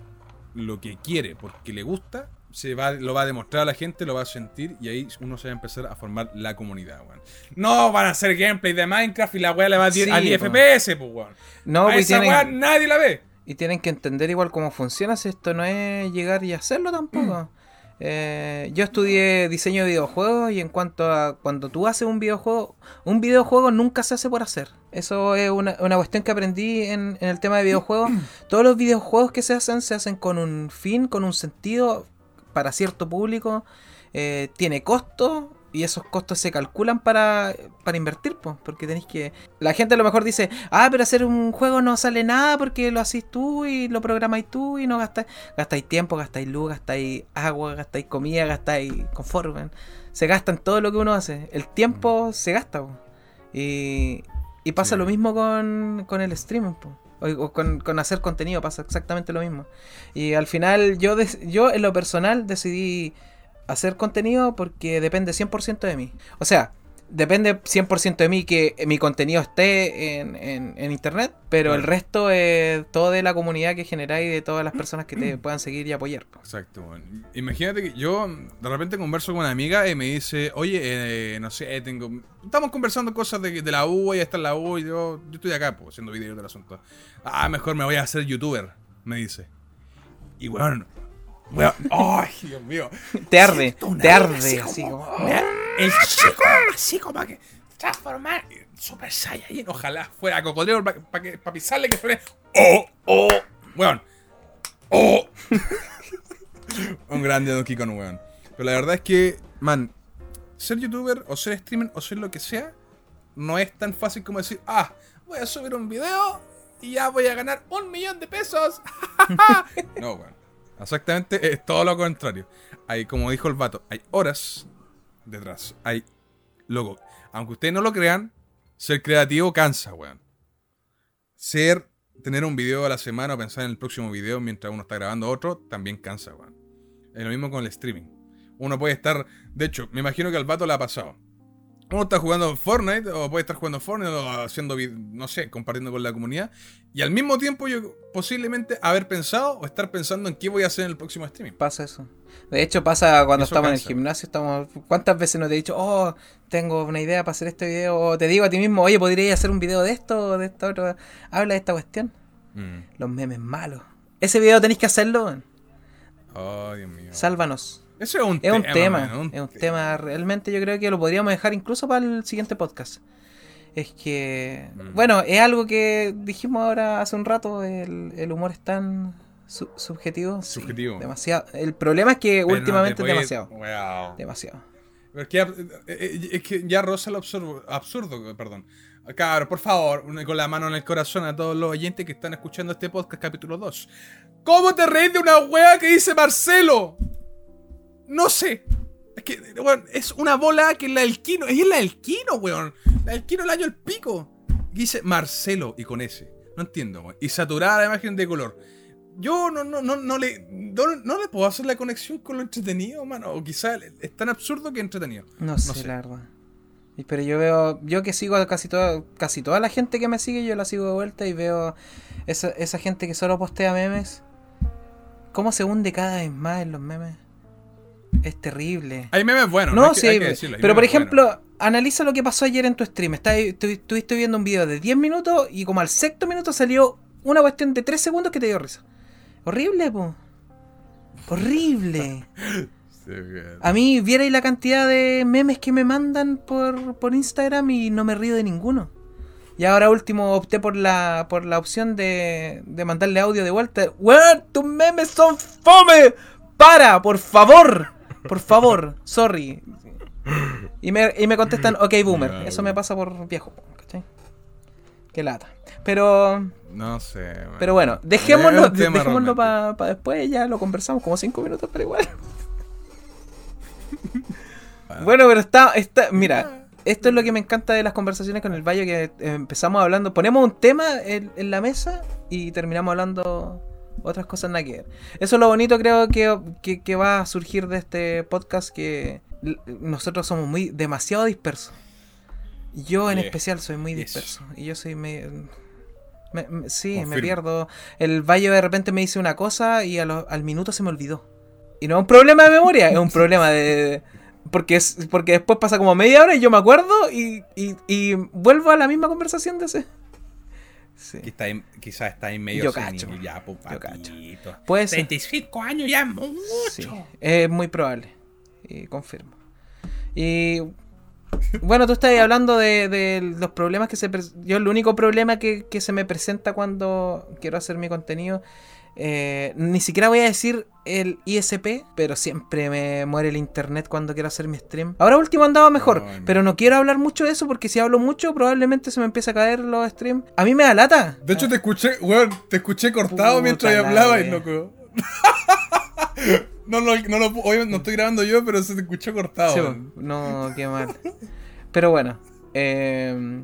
lo que quiere porque le gusta, se va, lo va a demostrar a la gente, lo va a sentir y ahí uno se va a empezar a formar la comunidad, weón. No van a hacer gameplay de Minecraft y la weá le va a, Sí, a 10 po. FPS, pues, weón. No, a pues esa tienen- weá nadie la ve. Y tienen que entender igual cómo funciona, si esto no es llegar y hacerlo tampoco. Eh, yo estudié diseño de videojuegos y en cuanto a cuando tú haces un videojuego, un videojuego nunca se hace por hacer. Eso es una, una cuestión que aprendí en, en el tema de videojuegos. Todos los videojuegos que se hacen se hacen con un fin, con un sentido para cierto público. Eh, tiene costo y esos costos se calculan para, para invertir, pues, porque tenéis que... La gente a lo mejor dice, ah, pero hacer un juego no sale nada porque lo hacís tú y lo programáis tú y no gastáis, gastáis tiempo, gastáis luz, gastáis agua, gastáis comida, gastáis confort. Se gasta en todo lo que uno hace. El tiempo se gasta, po. Y, y pasa Sí. lo mismo con, con el streaming, po. O, con, con hacer contenido pasa exactamente lo mismo. Y al final yo, yo en lo personal decidí hacer contenido porque depende 100% de mí. O sea, depende 100% de mí que mi contenido esté en, en- en internet, pero el resto es todo de la comunidad que generáis y de todas las personas que te *clears throat* puedan seguir y apoyar. po. Exacto. Imagínate que yo de repente converso con una amiga y me dice, oye, eh, no sé, tengo. Estamos conversando cosas de, de la U, ella está en la U y yo, yo estoy acá, pues, haciendo videos del asunto. Ah, mejor me voy a hacer youtuber, me dice. Y bueno, weón, ay, Dios mío. Te arde, te aire arde, así como... El chico, así como que transformar Super Saiyajin. Ojalá fuera cocodrilo para que para pisarle que suene. ¡Oh! ¡Oh! Weón. ¡Oh! *laughs* Un grande Donkey Kong, weón. Pero la verdad es que, man, ser youtuber o ser streamer o ser lo que sea, no es tan fácil como decir, ah, voy a subir un video y ya voy a ganar un millón de pesos. *laughs* no, weón. Exactamente es todo lo contrario. Hay, como dijo el vato, hay horas detrás. Hay, loco, aunque ustedes no lo crean, ser creativo cansa, weón. Ser, tener un video a la semana o pensar en el próximo video mientras uno está grabando otro, también cansa, weón. Es lo mismo con el streaming. Uno puede estar, de hecho, me imagino que al vato le ha pasado. Uno está jugando Fortnite o puede estar jugando Fortnite o haciendo, no sé, compartiendo con la comunidad. Y al mismo tiempo yo posiblemente haber pensado o estar pensando en qué voy a hacer en el próximo streaming. Pasa eso. De hecho, pasa cuando Eso estamos en el gimnasio. estamos ¿Cuántas veces no te he dicho, oh, tengo una idea para hacer este video? O te digo a ti mismo, oye, ¿podrías hacer un video de esto o de esta otra? Habla de esta cuestión. Mm. Los memes malos. Ese video tenéis que hacerlo. Oh, Dios mío. Sálvanos. Eso es un Es un tema. es un tema. Realmente yo creo que lo podríamos dejar incluso para el siguiente podcast. Es que, Mm. bueno, es algo que dijimos ahora hace un rato, el, el humor es tan su- subjetivo. sí, Subjetivo. demasiado. El problema es que Pero últimamente te es demasiado. Wow. Demasiado. Pero es que, ya- eh, eh, roza lo absurdo, absurdo perdón. Cabro, por favor, con la mano en el corazón a todos los oyentes que están escuchando este podcast capítulo 2. ¿Cómo te reís de una wea que dice Marcelo? No sé. Es que, weón, es una bola que es la del Kino. Es la del Kino, weón. La del Kino el año el pico. Y dice Marcelo y con ese. No entiendo, weón. Y saturada la imagen de color. yo no, no, no, no le, no, no le puedo hacer la conexión con lo entretenido, mano. O quizá es tan absurdo que entretenido. No, sé, la verdad. Y- Pero yo veo, yo que sigo a casi toda, casi toda la gente que me sigue, yo la sigo de vuelta y veo esa, esa gente que solo postea memes. ¿Cómo se hunde cada vez más en los memes? Es terrible. Hay memes buenos, No, Hay que- sí, hay que decirlo, hay pero por ejemplo, analiza lo que pasó ayer en tu stream. Está, estuviste viendo un video de 10 minutos y como al sexto minuto salió una cuestión de 3 segundos que te dio risa. Horrible, po. Horrible. *laughs* Sí. A mí vierais la cantidad de memes que me mandan por, por Instagram y no me río de ninguno. Y ahora último opté por la, por la opción de, de mandarle audio de vuelta. ¡Weón, tus memes son fome! ¡Para, por favor! Por favor, sorry. Y me, y me contestan, ok, boomer. Eso me pasa por viejo, ¿cachai? Qué lata. Pero, No sé. man. pero bueno, dejémoslo, dejémoslo para después, ya lo conversamos como 5 minutos, pero igual. Bueno, pero está, está, mira, esto es lo que me encanta de las conversaciones con el Bayo, que eh, empezamos hablando, ponemos un tema en, en la mesa y terminamos hablando otras cosas nada que ver. Eso es lo bonito creo que, que, que va a surgir de este podcast, que nosotros somos muy demasiado dispersos. Yo en Yeah. especial soy muy Yes. disperso. Y yo soy medio... me- me- sí, me pierdo. El Bayo de repente me dice una cosa y lo- al minuto se me olvidó. Y no es un problema de memoria, es un problema de... Porque, es, porque después pasa como media hora y yo me acuerdo y, y, y vuelvo a la misma conversación de ese. Sí. Que está ahí- quizás está ahí medio Yo cacho. ya, pues, Yo cacho. papito. Puede ser. 35 años ya, mucho. Sí, es muy probable. Y confirmo. Y bueno, tú estás hablando de, de los problemas que se... Yo el único problema que, que se me presenta cuando quiero hacer mi contenido, eh, ni siquiera voy a decir el ISP, pero siempre me muere el internet cuando quiero hacer mi stream. Ahora último andaba mejor, Ay, pero no quiero hablar mucho de eso porque si hablo mucho probablemente se me empieza a caer los streams. A mí me da lata. De hecho, te escuché, weón, te escuché cortado Puta mientras la hablabas, loco. no, no, *laughs* no, lo, obviamente no estoy grabando yo, pero se te escuchó cortado. Sí, no, qué mal. Pero bueno. eh,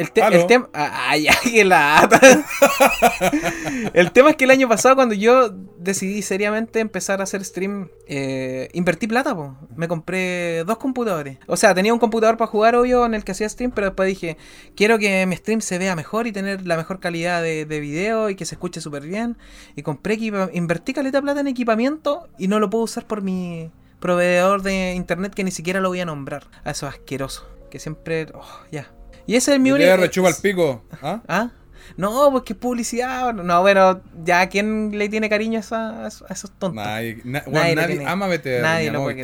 el, te- el tema. ¡Ay, *laughs* ay, qué lata! *laughs* el tema es que el año pasado, cuando yo decidí seriamente empezar a hacer stream, eh, invertí plata, po. Me compré dos computadores. O sea, tenía un computador para jugar, obvio, en el que hacía stream, pero después dije, quiero que mi stream se vea mejor y tener la mejor calidad de, de video y que se escuche súper bien. Y compré invertí caleta de plata en equipamiento y no lo puedo usar por mi proveedor de internet que ni siquiera lo voy a nombrar. A eso asqueroso. Que siempre. oh, ya. Y ese es mi único. rechupa el pico. ¿Ah? *laughs* ¿Ah? No, pues que es publicidad. No, bueno, ya, ¿quién le tiene cariño a, esa- a esos- tontos? Nadie, na- Nadie nadie ama BTR. nadie lo puede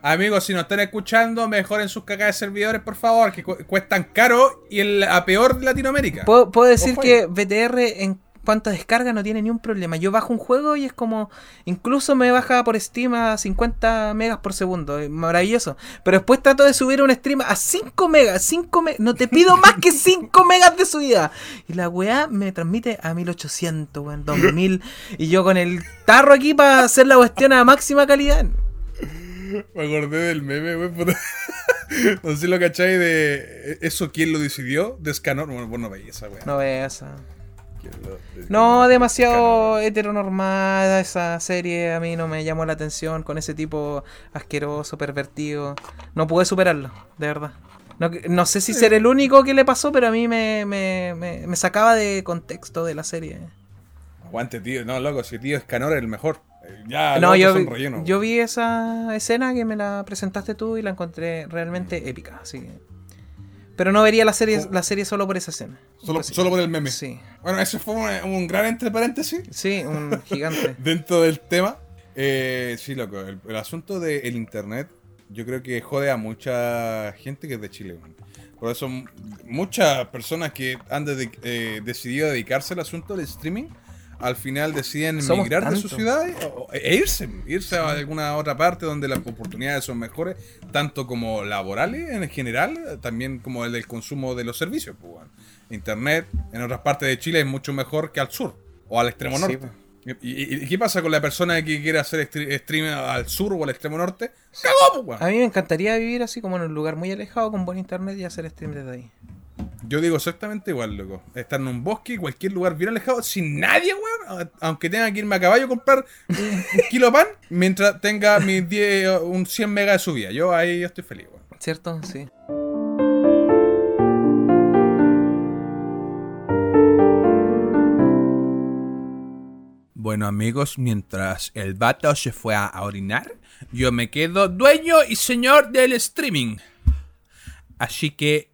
Amigos, si nos están escuchando, mejoren sus cacas de servidores, por favor, que cu- cuestan caro y el, a peor de Latinoamérica. Puedo, puedo decir Ojo que BTR en cuanto a descarga no tiene ni un problema. Yo bajo un juego y es como. Incluso me baja por Steam a 50 megas por segundo. Maravilloso. Pero después trato de subir un stream a 5 megas. 5 me- No te pido más que 5 megas de subida. Y la weá me transmite a 1800, weón. 2000. Y yo con el tarro aquí para hacer la cuestión a máxima calidad. Me acordé del meme, puta. *laughs* No sé si lo cacháis de. ¿Eso quién lo decidió? De Scanor. Bueno, vos no veis esa, weá. No veas esa. ¿Quién lo- de- No, de demasiado heteronormada esa serie. A mí no me llamó la atención con ese tipo asqueroso, pervertido. No pude superarlo, de verdad. No, no sé si ser el único que le pasó, pero a mí me, me, me- me sacaba de contexto de la serie. Aguante, tío. No, loco, si tío Scanor es el mejor. Eh, Ya, no, yo, vi- son rellenos, yo vi esa escena que me la presentaste tú y la encontré realmente épica. Así que- Pero no vería la serie, la serie solo por esa escena. Solo, solo por el meme. Sí, Bueno, ese fue un, un gran entre paréntesis sí, un *laughs* gigante. dentro del tema. Eh, sí, loco, el, el asunto del internet yo creo que jode a mucha gente que es de Chile. man. Por eso muchas personas que han de- eh, decidido dedicarse al asunto del streaming, al final deciden emigrar de tanto. su ciudad o- o- e irse, irse a alguna otra parte donde las oportunidades son mejores, tanto como laborales en general, también como el del consumo de los servicios. pues, bueno. Internet en otras partes de Chile es mucho mejor que al sur o al extremo norte. pues. ¿Y, qué pasa con la persona que quiere hacer stre- stream al sur o al extremo norte? ¡Cagó, pues! A mí me encantaría vivir así como en un lugar muy alejado con buen internet y hacer stream desde ahí. Yo digo exactamente igual, loco. Estar en un bosque, cualquier lugar bien alejado, sin nadie, weón. Aunque tenga que irme a caballo a comprar un, un kilo de pan, mientras tenga mis 10, un 100 megas de subida. Yo ahí estoy feliz, weón. ¿Cierto? Sí. Bueno amigos, mientras el vato se fue a orinar, yo me quedo dueño y señor del streaming. Así que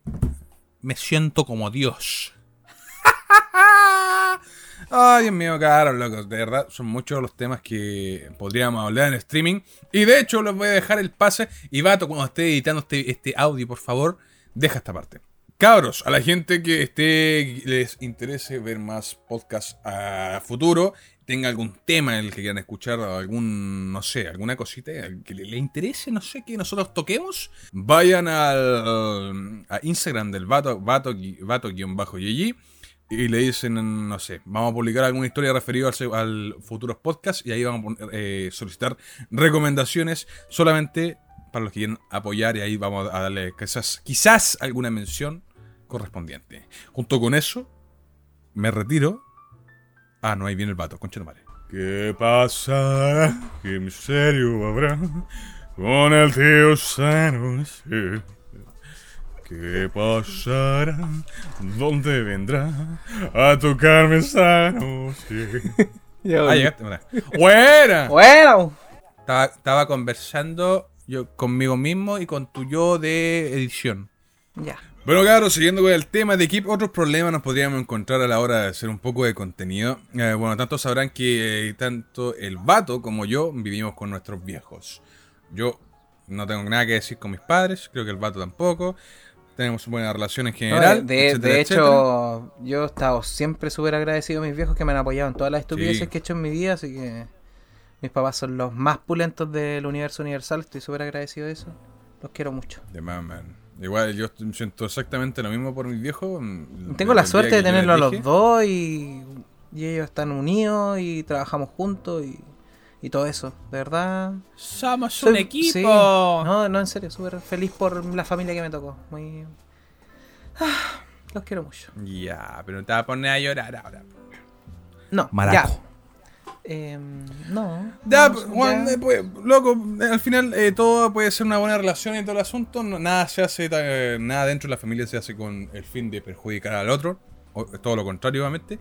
me siento como Dios. *laughs* Ay, Dios mío, caro, locos. De verdad, son muchos los temas que podríamos hablar en streaming. Y de hecho, les voy a dejar el pase. Y vato, cuando esté editando este, este audio, por favor, deja esta parte. Cabros, a la gente que esté les interese ver más podcasts a futuro, tenga algún tema en el que quieran escuchar, algún, no sé, alguna cosita que le, interese, no sé, que nosotros toquemos, vayan al a Instagram del vato, vato, vato y le dicen, no sé, vamos a publicar alguna historia referida al, al futuros podcast y ahí vamos a eh, solicitar recomendaciones solamente para los que quieren apoyar y ahí vamos a darle quizás, quizás alguna mención correspondiente. Junto con eso, me retiro. Ah, no, ahí viene el vato, concha de madre. ¿Qué pasa? ¿Qué misterio habrá con el tío Sano? Sí. ¿Qué pasará? ¿Dónde vendrá a tocarme sano? Sí. *laughs* Ah, llegaste. ¡Buena! Bueno. Estaba, estaba conversando yo conmigo mismo y con tu yo de edición. Ya. Bueno, claro, siguiendo con el tema de qué otros problemas nos podríamos encontrar a la hora de hacer un poco de contenido. Eh, bueno, tanto sabrán que eh, tanto el vato como yo vivimos con nuestros viejos. Yo no tengo nada que decir con mis padres, creo que el vato tampoco. Tenemos buena relación en No, general. de, etcétera, de etcétera. hecho, yo he estado siempre súper agradecido a mis viejos que me han apoyado en todas las estupideces Sí. que he hecho en mi vida, así que mis papás son los más pulentos del universo universal, estoy súper agradecido de eso. Los quiero mucho. De man. Igual yo siento exactamente lo mismo por mis viejos. mm, Tengo la suerte de tenerlos a los dos y, y ellos están unidos y trabajamos juntos y, y todo eso. De verdad. Somos soy- un equipo. sí. no, no, en serio, súper feliz por la familia que me tocó. Muy. Ah, los quiero mucho. Ya, pero te vas a poner a llorar ahora. No, Maraco. ya. Em, no. Ya, no, Juan, ya. eh, pues, loco, eh, al final eh, todo puede ser una buena relación y todo el asunto. no- nada se hace, eh, nada dentro de la familia se hace con el fin de perjudicar al otro. O, todo lo contrario, obviamente.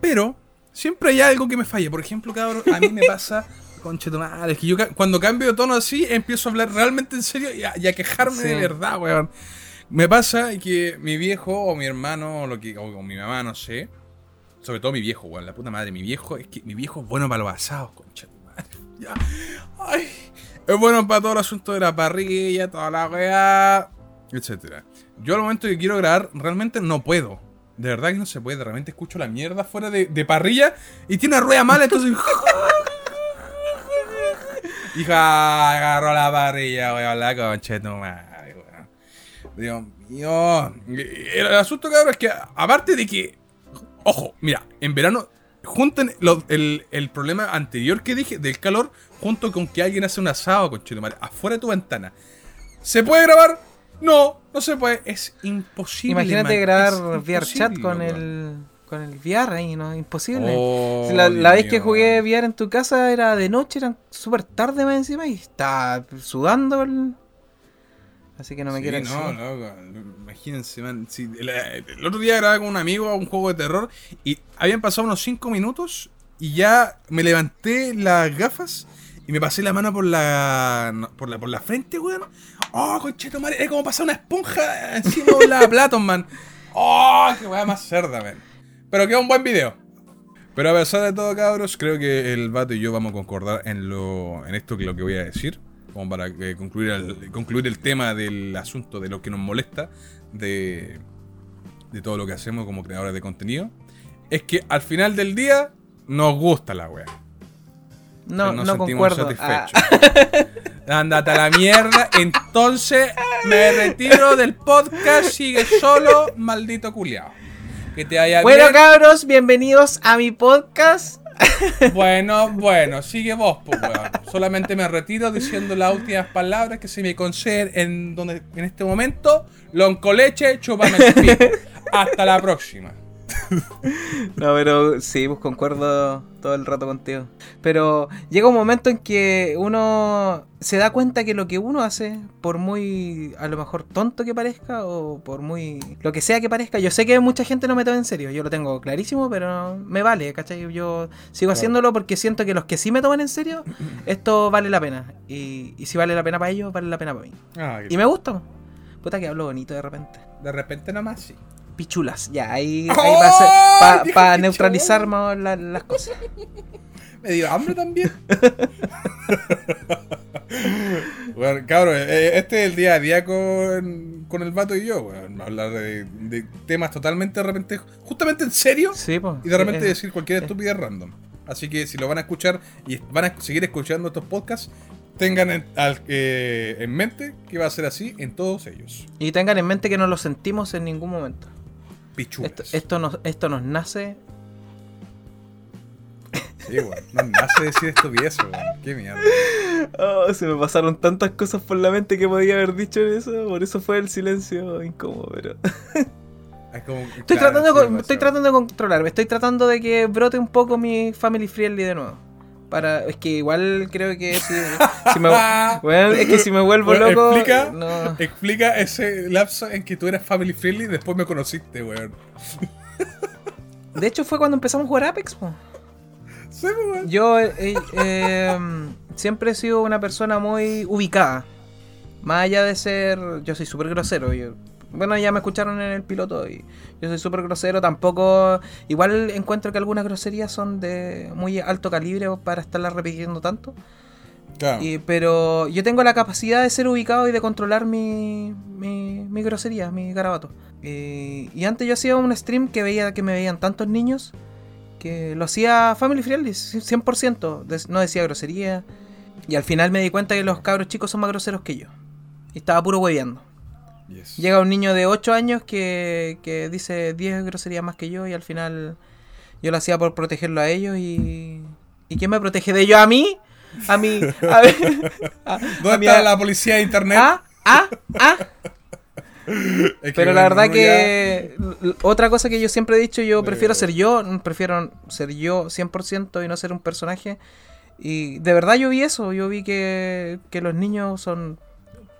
Pero siempre hay algo que me falla. Por ejemplo, cabrón, a mí me pasa. *laughs* Conche tu madre, es que yo cuando cambio de tono así empiezo a hablar realmente en serio y a, y a quejarme Sí. de verdad, weón. Me pasa que mi viejo o mi hermano o, lo que, o, o mi mamá, no sé. Sobre todo mi viejo, weón. La puta madre, mi viejo. Es que mi viejo es bueno para los asados, concha tu madre. *laughs* Ya. Ay. Es bueno para todo el asunto de la parrilla, toda la weá, etcétera. Yo al momento que quiero grabar, realmente no puedo. De verdad que no se puede. Realmente escucho la mierda fuera de, de parrilla y tiene rueda mala, entonces. *laughs* Hija, agarró la parrilla, weón, la concha de madre, weón. Dios mío. El asunto, cabrón, es que aparte de que. Ojo, mira, en verano. Junten lo- el, el problema anterior que dije del calor junto con que alguien hace un asado con madre afuera de tu ventana. ¿Se puede grabar? No, no se puede. Es imposible. Imagínate man, grabar es VR chat imposible, con el con el VR ahí, ¿no? Imposible. Oh, la, vez que jugué VR en tu casa era de noche, eran súper tarde más encima y estaba sudando. el- Así que no me Sí, quiero no, loco. Imagínense, man. si el, el otro día grababa con un amigo un juego de terror y habían pasado unos 5 minutos y ya me levanté las gafas y me pasé la mano por la por la, por la frente, weón. Oh, concheto madre, era como pasar una esponja encima de la Platon, man. Oh, qué weá más cerda, man. Pero queda un buen video. Pero a pesar de todo, cabros, creo que el vato y yo vamos a concordar en lo en esto que lo que voy a decir, como para eh, concluir el, concluir el tema del asunto de lo que nos molesta de, de todo lo que hacemos como creadores de contenido, es que al final del día nos gusta la wea. No, no, sentimos concuerdo. Ah, *laughs* satisfechos. Ándate a la mierda, entonces me retiro del podcast, sigue solo, maldito culiao. Que te haya bueno, bien. cabros, bienvenidos a mi podcast. Bueno, bueno, sigue vos, pues. Solamente me retiro diciendo las últimas palabras que se me conceden en, donde, en este momento. Loncoleche, chúpame el pico. Hasta la próxima. *laughs* No, pero sí, pues concuerdo todo el rato contigo. Pero llega un momento en que uno se da cuenta que lo que uno hace, por muy a lo mejor tonto que parezca, o por muy lo que sea que parezca, yo sé que mucha gente no me toma en serio, yo lo tengo clarísimo, pero me vale, ¿cachai? Yo sigo haciéndolo porque siento que los que sí me toman en serio, *clears throat* esto vale la pena. Y, y si vale la pena para ellos, vale la pena para mí. Ah, Y me gusta. Puta que hablo bonito de repente. De repente nomás sí. Pichulas, ya, ahí, ahí va a ser, para neutralizar más la- las cosas. *laughs* Me dio hambre también. *laughs* bueno, cabrón, eh, este es el día a día con, con el vato y yo, weón. Hablar de, de temas totalmente de repente, justamente en serio, Sí, y de repente eh, decir cualquier estupidez random. Así que si lo van a escuchar y van a seguir escuchando estos podcasts, tengan en, al- eh, en mente que va a ser así en todos ellos. Y tengan en mente que no lo sentimos en ningún momento. Pichulas. Esto, esto, nos, esto nos nace. Sí, weón. No nace decir estupideces, weón. Qué mierda. Oh, se me pasaron tantas cosas por la mente que podía haber dicho eso. Por eso fue el silencio incómodo, pero. *laughs* Es como- Estoy, claro, tratando, con- estoy tratando de controlarme. Estoy tratando de que brote un poco mi family friendly de nuevo. Para, es que igual creo que si, *laughs* si me, bueno, es que si me vuelvo Bueno, loco. explica, no. explica ese lapso en que tú eras family friendly y después me conociste, weón. De hecho, fue cuando empezamos a jugar Apex. po. Sí, weón. Yo eh, eh, em, siempre he sido una persona muy ubicada. Más allá de ser. Yo soy súper grosero. yo- bueno, ya me escucharon en el piloto y yo soy súper grosero. Tampoco. Igual encuentro que algunas groserías son de muy alto calibre para estarlas repitiendo tanto. Claro. Y- pero yo tengo la capacidad de ser ubicado y de controlar mi, mi, mi grosería, mi garabato. Y, y antes yo hacía un stream que veía que me veían tantos niños que lo hacía family friendly, 100%. des- no decía grosería. Y al final me di cuenta que los cabros chicos son más groseros que yo. Y estaba puro hueveando. Yes. Llega un niño de 8 años que, que dice 10 groserías más que yo y al final yo lo hacía por protegerlo a ellos y... ¿Y quién me protege de ellos? ¿A mí? A mí... *laughs* A, ver, a- a ¿Dónde mi- está la policía de internet? ¿Ah? ¿Ah? ¿Ah? Es que, Pero la verdad que otra cosa que yo siempre he dicho, yo prefiero ser yo, prefiero ser yo 100% y no ser un personaje. Y de verdad yo vi eso, yo vi que, que los niños son...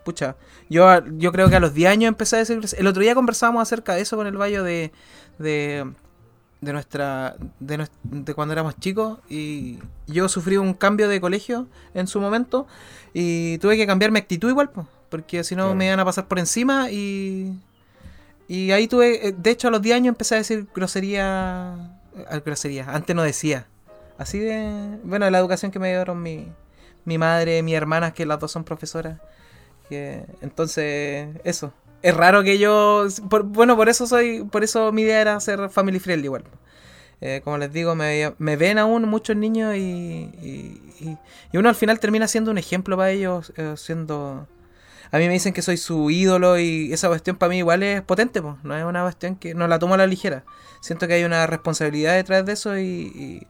Pucha, yo, yo creo que a los 10 años empecé a decir... El otro día conversábamos acerca de eso con el Bayo de... de de nuestra de, cuando éramos chicos y yo sufrí un cambio de colegio en su momento y tuve que cambiar mi actitud igual po, porque si no Claro. me iban a pasar por encima y y ahí tuve eh, de hecho a los 10 años empecé a decir grosería eh, grosería antes no decía así de bueno la educación que me dieron mi mi madre mi hermana que las dos son profesoras que entonces eso. Es raro que yo bueno por eso soy por eso mi idea era ser family friendly igual. Eh, como les digo me, me ven aún muchos niños y, y, uno al final termina siendo un ejemplo para ellos eh, siendo a mí me dicen que soy su ídolo y esa cuestión para mí igual es potente pues no es una cuestión que no la tomo a la ligera. Siento que hay una responsabilidad detrás de eso y,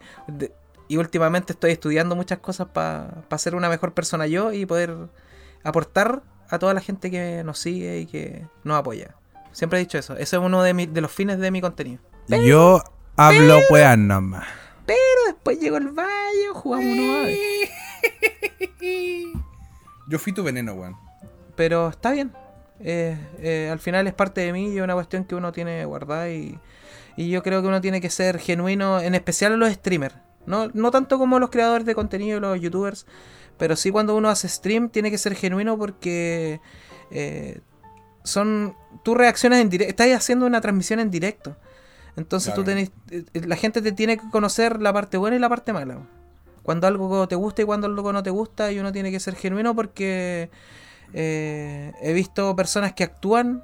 y, últimamente estoy estudiando muchas cosas para ser una mejor persona yo y poder aportar a toda la gente que nos sigue y que nos apoya. Siempre he dicho eso. Ese es uno de, mi- de los fines de mi contenido. Yo hablo weas nomás. Pero después llegó el valle, jugamos uno. Yo fui tu veneno, weón. Pero está bien. Eh, eh, al final es parte de mí y es una cuestión que uno tiene guardada y, y yo creo que uno tiene que ser genuino, en especial los streamers. No, no tanto como los creadores de contenido, los youtubers, pero sí cuando uno hace stream tiene que ser genuino porque eh, son tú reaccionas en directo, estás haciendo una transmisión en directo. Entonces tú tenés, eh, la gente te tiene que conocer la parte buena y la parte mala. Cuando algo te gusta y cuando algo no te gusta y uno tiene que ser genuino porque eh, he visto personas que actúan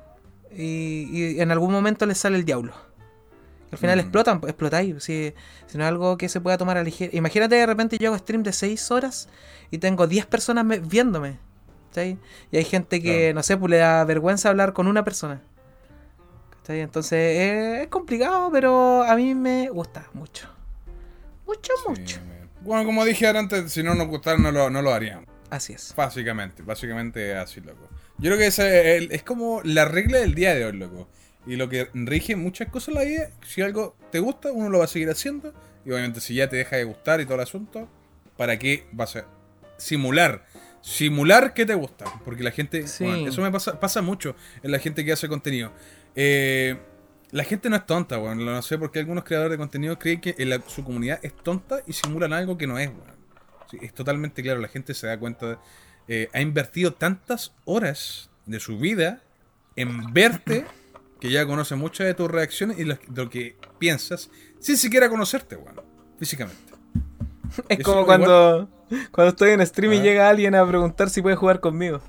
y, y en algún momento les sale el diablo. Al final Mm. explotan, pues, explotáis. Si, si no es algo que se pueda tomar a ligera. Imagínate de repente yo hago stream de 6 horas y tengo 10 personas me- viéndome. ¿cachai? Y hay gente que, no sé, pues le da vergüenza hablar con una persona. ¿cachai? Entonces eh, es complicado, pero a mí me gusta mucho. Mucho, mucho. Sí, bueno, como dije antes, si no nos gustara no lo, no lo haríamos. Así es. Básicamente, básicamente así, loco. Yo creo que esa es, es como la regla del día de hoy, loco. Y lo que rige muchas cosas en la vida, si algo te gusta, uno lo va a seguir haciendo. Y obviamente si ya te deja de gustar y todo el asunto, ¿para qué vas a simular? Simular que te gusta. Porque la gente... Sí. bueno, eso me pasa, pasa mucho en la gente que hace contenido. Eh, la gente no es tonta, weón. No sé por qué algunos creadores de contenido creen que en la- su comunidad es tonta y simulan algo que no es, weón. Sí, es totalmente claro. La gente se da cuenta. de- eh, ha invertido tantas horas de su vida en verte *laughs* que ya conoce muchas de tus reacciones y lo, lo que piensas sin siquiera conocerte, weón. Físicamente. *laughs* Es Eso como cuando, cuando estoy en stream y Ah. llega alguien a preguntar si puede jugar conmigo.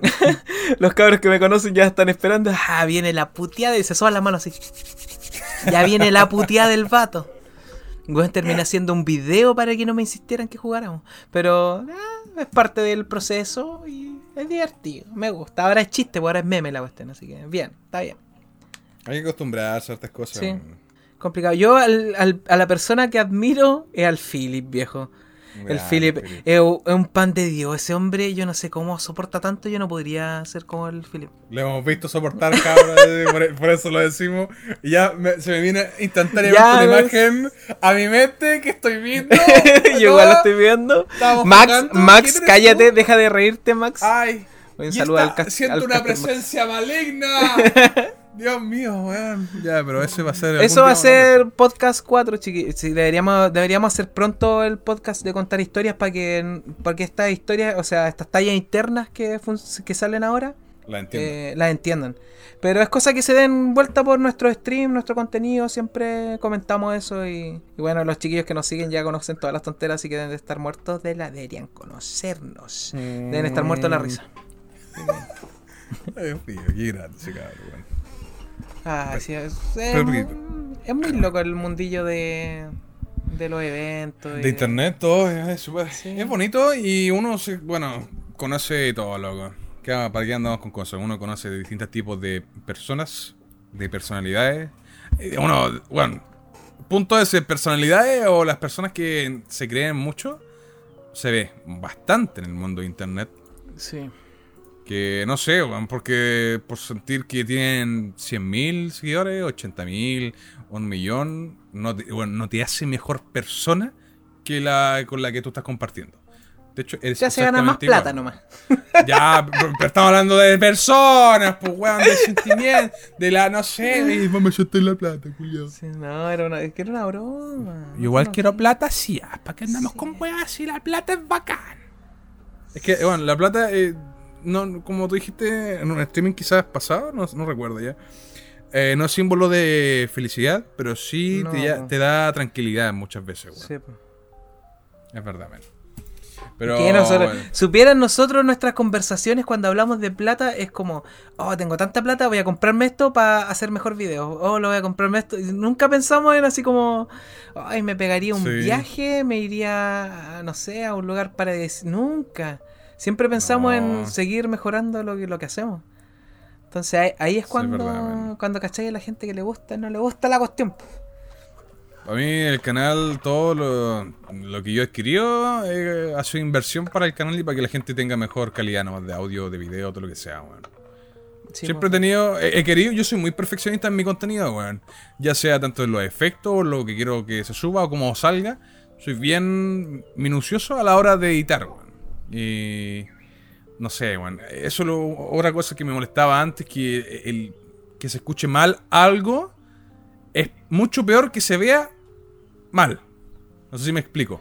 *laughs* Los cabros que me conocen ya están esperando. Ah, viene la puteada y se soban las manos así. Ya viene la puteada del vato. Weón terminé haciendo un video para que no me insistieran que jugáramos. Pero ah, es parte del proceso y es divertido. Me gusta. Ahora es chiste, ahora es meme la cuestión. Así que bien, está bien. Hay que acostumbrarse a ciertas cosas. Sí. Complicado. Yo al- al- a la persona que admiro es al Philip, viejo. El Ya, Philip es un- pan de Dios. Ese hombre, yo no sé cómo soporta tanto. Yo no podría ser como el Philip. Le hemos visto soportar, cabrón, *laughs* eh, por, eso lo decimos. Y ya me- se me viene instantáneamente Ya, una ves. imagen a mi mente que estoy viendo. *laughs* yo igual lo estoy viendo. Max, jugando. Max, ¿Quién eres cállate, tú? deja de reírte, Max. Ay, Un saludo al Siento al una Caster Max. presencia maligna. *laughs* Dios mío, weón. Ya, pero ese va a ser. Eso va a ser podcast 4, chiqui. Sí, deberíamos, deberíamos hacer pronto el podcast de contar historias para que, para que estas historias, o sea, estas tallas internas que, que salen ahora, La eh, las entiendan. Pero es cosa que se den vuelta por nuestro stream, nuestro contenido, siempre comentamos eso y, y bueno, los chiquillos que nos siguen ya conocen todas las tonteras así que deben de estar muertos de la, deberían conocernos. Deben estar muertos de la risa. *laughs* Ay, Dios mío, qué grande ese cabrón, weón. Ah, sí, es, muy, poquito. es muy loco el mundillo de, de los eventos. y De internet, todo es, es súper- Sí. es bonito y uno, se, bueno, conoce todo, loco. ¿Qué- ¿Para qué andamos con cosas? Uno conoce de distintos tipos de personas, de personalidades. Eh, Uno, bueno, punto es personalidades o las personas que se creen mucho, se ve bastante en el mundo de internet. Sí. Que no sé, weón, porque por sentir que tienen 100.000 seguidores, 80.000, un millón, no te, bueno, no te hace mejor persona que la con la que tú estás compartiendo. De hecho, eres Ya se gana más exactamente plata igual. nomás. *laughs* Ya, pero, pero estamos hablando de personas, pues, weón, de sentimiento, de la, no sé, de, a echar la plata, culiao. Sí, no, era una, es que era una broma. Igual No, quiero plata, sí, ah, ¿para qué andamos con weas si la plata es bacán? Es que, bueno, la plata, eh, no, como tú dijiste en un streaming quizás pasado, no, no recuerdo ya. eh, no es símbolo de felicidad, pero sí No, te, ya- no. te da tranquilidad muchas veces, weón. Sí. Es verdad, man. Pero, Que nosotros- bueno, supieran nosotros nuestras conversaciones cuando hablamos de plata es como, oh, tengo tanta plata, voy a comprarme esto para hacer mejor video. Oh, lo voy a comprarme esto. Nunca pensamos en así como, ay, me pegaría un Sí. viaje, me iría, no sé, a un lugar para Nunca. Siempre pensamos No. en seguir mejorando lo que, lo que hacemos. Entonces ahí, ahí es Sí, cuando, verdad, man. cuando cachai a la gente que le gusta, no le gusta la cuestión. a mí el canal, todo lo, lo que yo he adquirido, eh, ha sido inversión para el canal y para que la gente tenga mejor calidad nomás de audio, de video, todo lo que sea, weón. Sí, Siempre he po. tenido, he, he querido, yo soy muy perfeccionista en mi contenido, weón. Ya sea tanto en los efectos, lo que quiero que se suba o como salga. Soy bien minucioso a la hora de editar, weón. Y no sé, weón. Eso es lo- otra cosa que me molestaba antes, que el que se escuche mal algo es mucho peor que se vea mal. No sé si me explico.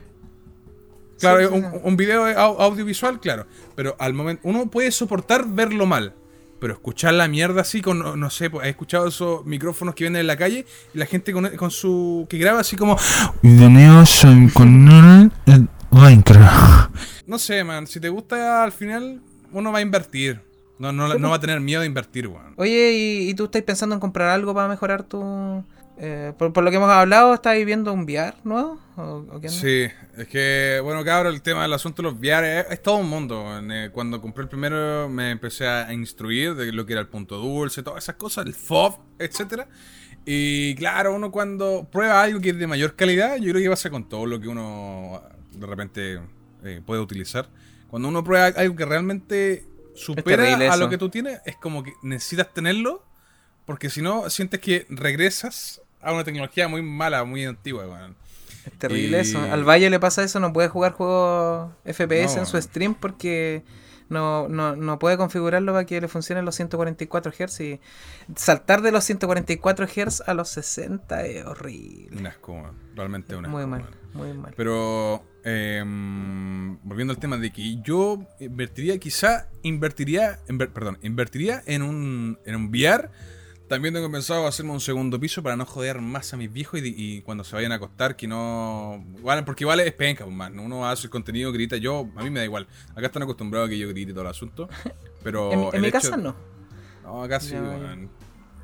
Claro, Sí, un, sí, sí. un video au- audiovisual, claro. Pero al momento, uno puede soportar verlo mal. Pero escuchar la mierda así con, no, no sé, pues, he escuchado esos micrófonos que venden en la calle y la gente con, con su. que graba así como. Bienvenidos al canal de Minecraft. No sé, man, si te gusta al final, uno va a invertir. No, no, no va a tener miedo de invertir, weón. Oye, ¿y, y tú estás pensando en comprar algo para mejorar tu... eh, por, por lo que hemos hablado, ¿estás viendo un VR nuevo? ¿O, o qué? Sí, es que, bueno, cabrón, el tema del asunto de los VR es, es todo un mundo. Eh, Cuando compré el primero me empecé a instruir de lo que era el punto dulce, todas esas cosas, el FOB, etcétera. Y claro, uno cuando prueba algo que es de mayor calidad, yo creo que pasa con todo lo que uno de repente eh, puede utilizar. Cuando uno prueba algo que realmente supera a eso. lo que tú tienes, es como que necesitas tenerlo porque si no, sientes que regresas a una tecnología muy mala, muy antigua, weón. Es terrible Y- eso. Al Valle le pasa eso, no puede jugar juegos FPS No. en su stream porque no, no, no puede configurarlo para que le funcionen los 144 Hz y saltar de los 144 Hz a los 60 es horrible. Un asco, weón. Realmente un asco. Muy mal, muy mal. Pero, em, volviendo al tema de que yo invertiría, quizá invertiría, inver- perdón, invertiría en un, en un VR. También tengo pensado hacerme un segundo piso para no joder más a mis viejos y, y cuando se vayan a acostar que no... Igual, porque igual es penca, pues, man. Uno hace el contenido, grita. Yo, a mí me da igual. Acá están acostumbrados a que yo grite todo el asunto. Pero *laughs* en mi- en el mi hecho- casa no. no, acá sí, weón.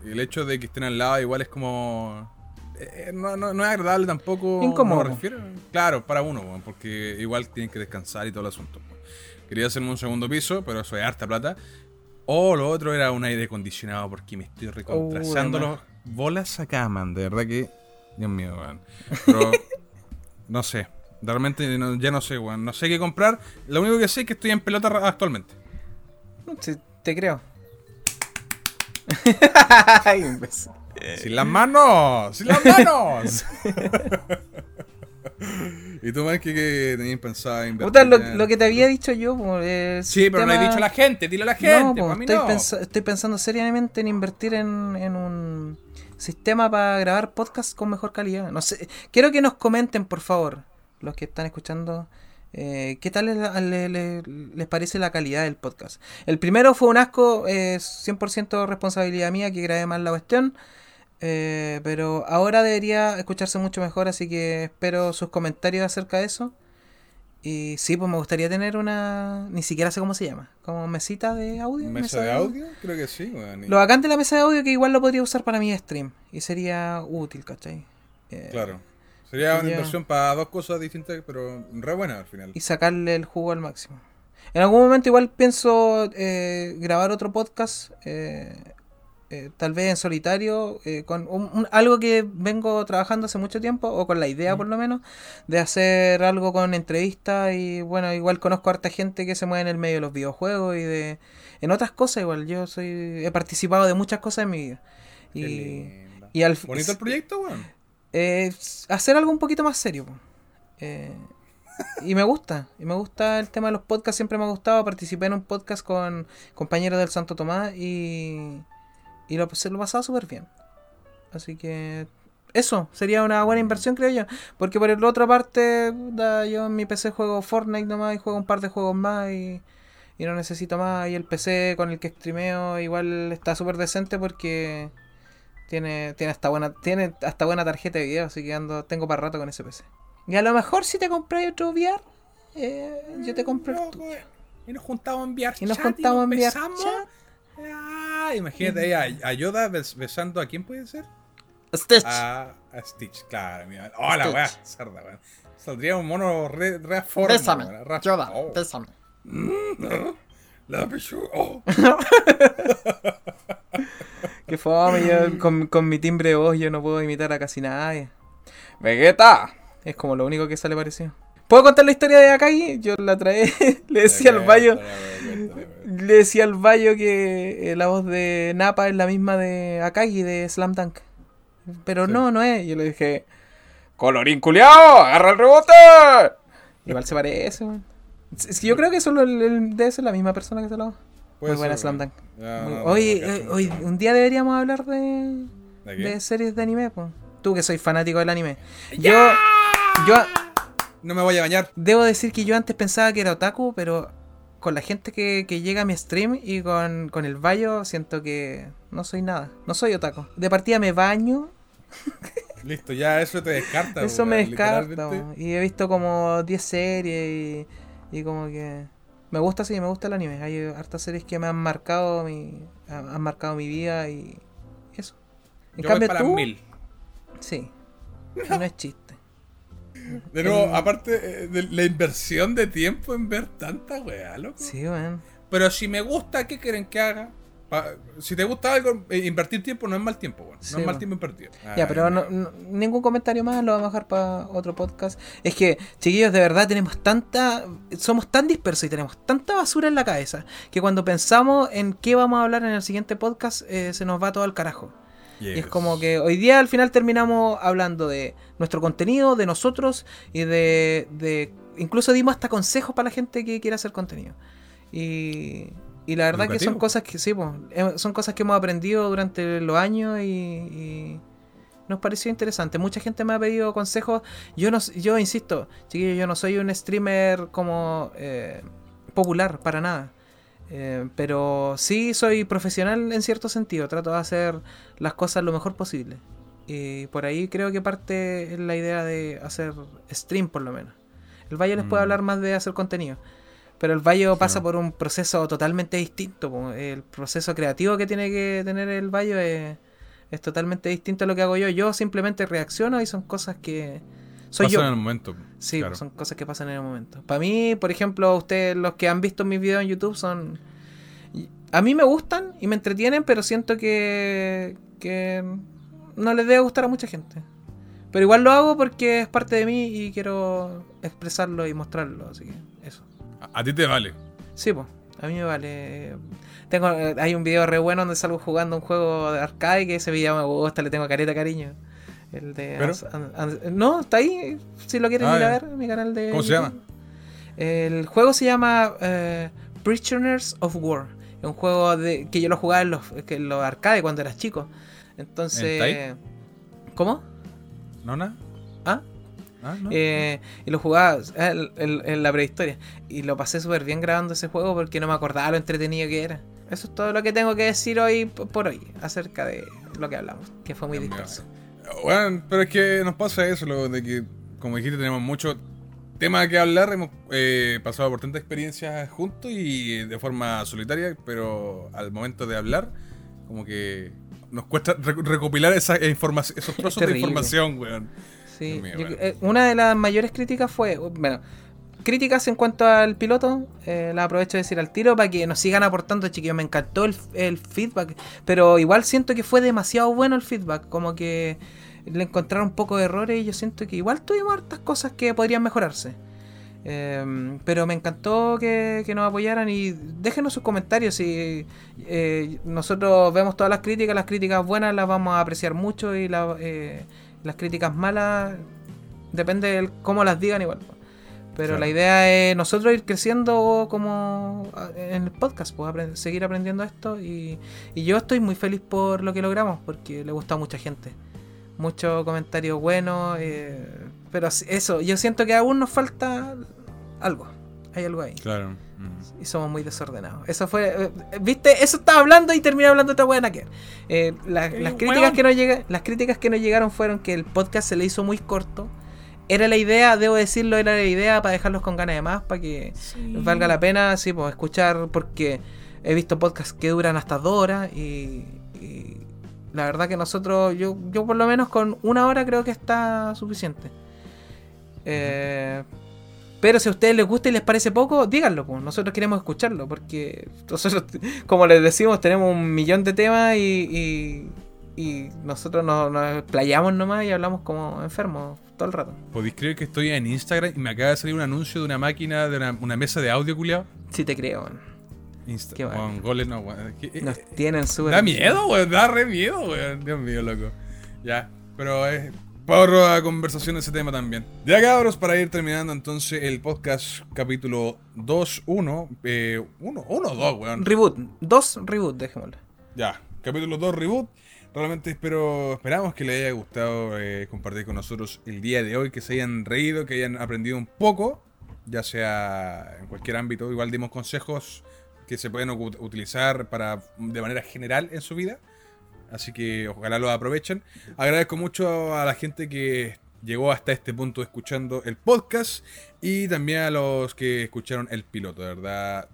Y El hecho de que estén al lado igual es como... eh, no, no- no es agradable tampoco. Incómodo. me refiero. Claro, para uno, weón, porque igual tienen que descansar y todo el asunto. Quería hacerme un segundo piso, pero eso es harta plata. O lo otro era un aire acondicionado, porque me estoy recontrasando los bolas acá, man. De verdad que... Dios mío, weón. Pero... *laughs* no sé. Realmente no- ya no sé, weón. No sé qué comprar. Lo único que sé es que estoy en pelota actualmente. Sí, te creo. *laughs* ¡Sin las manos! ¡Sin las manos! *laughs* ¿Y tú, más que, que tenías pensado invertir? Puta, lo, en- lo que te había dicho yo, Sí, pero no tema- he dicho a la gente, dile a la gente, No, pues po, a mí estoy, no. estoy pensando seriamente en invertir en, en un sistema para grabar podcast con mejor calidad. No sé, quiero que nos comenten, por favor, los que están escuchando, eh, qué tal les, le- le- les parece la calidad del podcast. El primero fue un asco, eh, 100% responsabilidad mía que grabé mal la cuestión. Eh, pero ahora debería escucharse mucho mejor, así que espero sus comentarios acerca de eso. Y sí, pues me gustaría tener una. Ni siquiera sé cómo se llama. Como mesita de audio. ¿Mesa de audio? Creo que sí, y- Lo bacán de la mesa de audio que igual lo podría usar para mi stream. Y sería útil, ¿cachai? Eh, Claro. Sería una sería- inversión para dos cosas distintas, pero re buena al final. Y sacarle el jugo al máximo. En algún momento igual pienso eh, grabar otro podcast. eh, eh, tal vez en solitario. eh, con un- un- algo que vengo trabajando hace mucho tiempo. O con la idea por lo menos. De hacer algo con entrevistas. Y bueno, igual conozco a harta gente que se mueve en el medio de los videojuegos. Y de... En otras cosas igual. Yo soy he participado de muchas cosas en mi vida. Y, y al Bonito el proyecto, weón. eh, hacer algo un poquito más serio. Eh, y me gusta, y me gusta el tema de los podcasts, siempre me ha gustado. Participé en un podcast con compañeros del Santo Tomás y, y lo, se lo pasaba súper bien. Así que eso sería una buena inversión, creo yo. Porque por la otra parte, puta, yo en mi PC juego Fortnite nomás y juego un par de juegos más y, y no necesito más. Y el PC con el que streameo igual está súper decente porque tiene, tiene hasta buena, tiene hasta buena tarjeta de video, así que ando, tengo para rato con ese PC. Y a lo mejor si te compras otro VR, eh, yo te compro el Loco, tuyo. Y nos juntamos a enviar Y nos juntamos a enviar besamos. chat. Ah, imagínate ahí a, a Yoda bes- besando a quién puede ser? Stitch. A, a Stitch, claro. Mira. Oh, la weá, cerda. Saldría un mono re, re forma, Bésame, Yoda, oh. bésame. *laughs* La pichu- oh. *laughs* Qué fome, yo con, con mi timbre de voz yo no puedo imitar a casi nadie. Vegeta. Es como lo único que sale parecido. ¿Puedo contar la historia de Akagi? Yo la traé, *laughs* le decía al Bayo, le decía al Bayo que eh, la voz de Napa es la misma de Akagi de Slam Dunk. Pero Sí. no, no es. Yo le dije, colorín culiao, agarra el rebote. Igual se parece, weón. Es que yo creo que solo el- el- debe ser la misma persona que se lo Muy buena Slam Dunk. Muy- Oye, eh, hoy, un día deberíamos hablar de, ¿De de series de anime, pues. Tú que soy fanático del anime. Yo, yo No me voy a bañar. debo decir que yo antes pensaba que era otaku, pero con la gente que, que llega a mi stream y con, con el baño siento que no soy nada. No soy otaku. De partida me baño, *laughs* Listo, ya eso te descarta. eso me descarta. Y he visto como 10 series y, y como que... Me gusta, sí, me gusta el anime. Hay hartas series que me han marcado mi, han marcado mi vida y eso. En Yo voy cambio para tú, mil. sí. *laughs* No es chiste. De nuevo, En- aparte eh, de la inversión de tiempo en ver tanta weá, loco. Sí, weón. Pero si me gusta, ¿qué quieren que haga? si te gusta algo, eh, invertir tiempo no es mal tiempo, weón. No es mal tiempo invertido. Ya, pero no- no- ningún comentario más, lo vamos a dejar para otro podcast. Es que, chiquillos, de verdad tenemos tanta. Somos tan dispersos y tenemos tanta basura en la cabeza que cuando pensamos en qué vamos a hablar en el siguiente podcast, eh, se nos va todo al carajo. Y es como que hoy día al final terminamos hablando de nuestro contenido, de nosotros y de. de incluso dimos hasta consejos para la gente que quiere hacer contenido. Y. Y la verdad que son cosas que sí, eh, son cosas que hemos aprendido durante los años y, y nos pareció interesante. Mucha gente me ha pedido consejos. Yo no, yo insisto, chiquillos, yo no soy un streamer como eh, popular para nada. Eh, pero sí soy profesional en cierto sentido. Trato de hacer las cosas lo mejor posible. Y por ahí creo que parte la idea de hacer stream por lo menos. El Valle les puede Mm. hablar más de hacer contenido. Pero el Valle pasa por un proceso totalmente distinto. El proceso creativo que tiene que tener el Valle es, es totalmente distinto a lo que hago yo. Yo simplemente reacciono y son cosas que soy Pasa yo. en el momento. Sí, claro. son cosas que pasan en el momento. Para mí, por ejemplo, ustedes los que han visto mis videos en YouTube son... A mí me gustan y me entretienen, pero siento que, que no les debe gustar a mucha gente. Pero igual lo hago porque es parte de mí y quiero expresarlo y mostrarlo, así que eso. A, a ti te vale. Sí, pues, a mí me vale. Tengo, eh, hay un video re bueno donde salgo jugando un juego de arcade que ese video me gusta, le tengo careta cariño. El de ¿Pero? Ans- no, está ahí, si lo quieren Ah, ir a ver, en mi canal de ¿Cómo se YouTube. El juego se llama eh, Prisoners of War. Es un juego de, que yo lo jugaba en los, que en los arcades cuando eras chico. Entonces... ¿En ¿Cómo? ¿No, nada? ¿Ah? Ah, ¿no? Eh, y lo jugaba eh, en, la prehistoria. Y lo pasé súper bien grabando ese juego porque no me acordaba lo entretenido que era. Eso es todo lo que tengo que decir hoy por hoy acerca de lo que hablamos, que fue muy disperso. Bueno, pero es que nos pasa eso, lo de que, como dijiste, tenemos mucho tema que hablar. Hemos eh, pasado por tantas experiencias juntos y de forma solitaria, pero al momento de hablar, como que nos cuesta re- recopilar esa informa- esos trozos de información, weón. Sí, Dios mío, yo- bueno. eh, una de las mayores críticas fue, bueno, críticas en cuanto al piloto, eh, la aprovecho de decir al tiro para que nos sigan aportando, chiquillos, me encantó el, feedback, pero igual siento que fue demasiado bueno el feedback, como que le encontraron un poco de errores y yo siento que igual tuvimos hartas cosas que podrían mejorarse. Eh, pero me encantó que, nos apoyaran y déjenos sus comentarios. Si eh, nosotros vemos todas las críticas, las críticas buenas las vamos a apreciar mucho y eh, las críticas malas depende de cómo las digan igual. Pero Claro. la idea es nosotros ir creciendo como en el podcast, pues seguir aprendiendo esto y, y yo estoy muy feliz por lo que logramos porque le gustó a mucha gente. Muchos comentarios buenos, eh, pero eso, yo siento que aún nos falta algo, hay algo ahí. Claro. Mm. Y somos muy desordenados. Eso fue. eh, ¿Viste? Eso estaba hablando y terminé hablando de otra buena que. Eh, la- Eh, las, críticas que nos llega- las críticas que nos llegaron fueron que el podcast se le hizo muy corto. Era la idea, debo decirlo, era la idea para dejarlos con ganas de más, para que valga la pena, sí, pues escuchar, porque he visto podcasts que duran hasta dos horas y, y la verdad que nosotros, yo, yo por lo menos con una hora creo que está suficiente. Eh, pero si a ustedes les gusta y les parece poco, díganlo, pues. Nosotros queremos escucharlo, porque nosotros, *laughs* como les decimos, tenemos un millón de temas y, y, y nosotros nos, nos playamos nomás y hablamos como enfermos todo el rato. ¿Podéis creer que estoy en Instagram y me acaba de salir un anuncio de una máquina, de una, una mesa de audio, culiado? Si te creo, weón. Insta Qué bueno. goles, no, weón. ¿Qué- Nos eh, tienen súper. Da miedo, weón. Da re miedo, weón. Dios mío, loco. Ya, pero es porro a conversación de ese tema también. Ya, cabros, para ir terminando entonces el podcast capítulo 2, 1, eh, 1, 1, 2, weón. Reboot. Dos reboot, dejémoslo. Ya, capítulo 2 reboot. Realmente espero, esperamos que les haya gustado eh, compartir con nosotros el día de hoy, que se hayan reído, que hayan aprendido un poco, ya sea en cualquier ámbito. Igual dimos consejos que se pueden utilizar para de manera general en su vida. Así que ojalá lo aprovechen. Agradezco mucho a la gente que llegó hasta este punto escuchando el podcast y también a los que escucharon el piloto, de verdad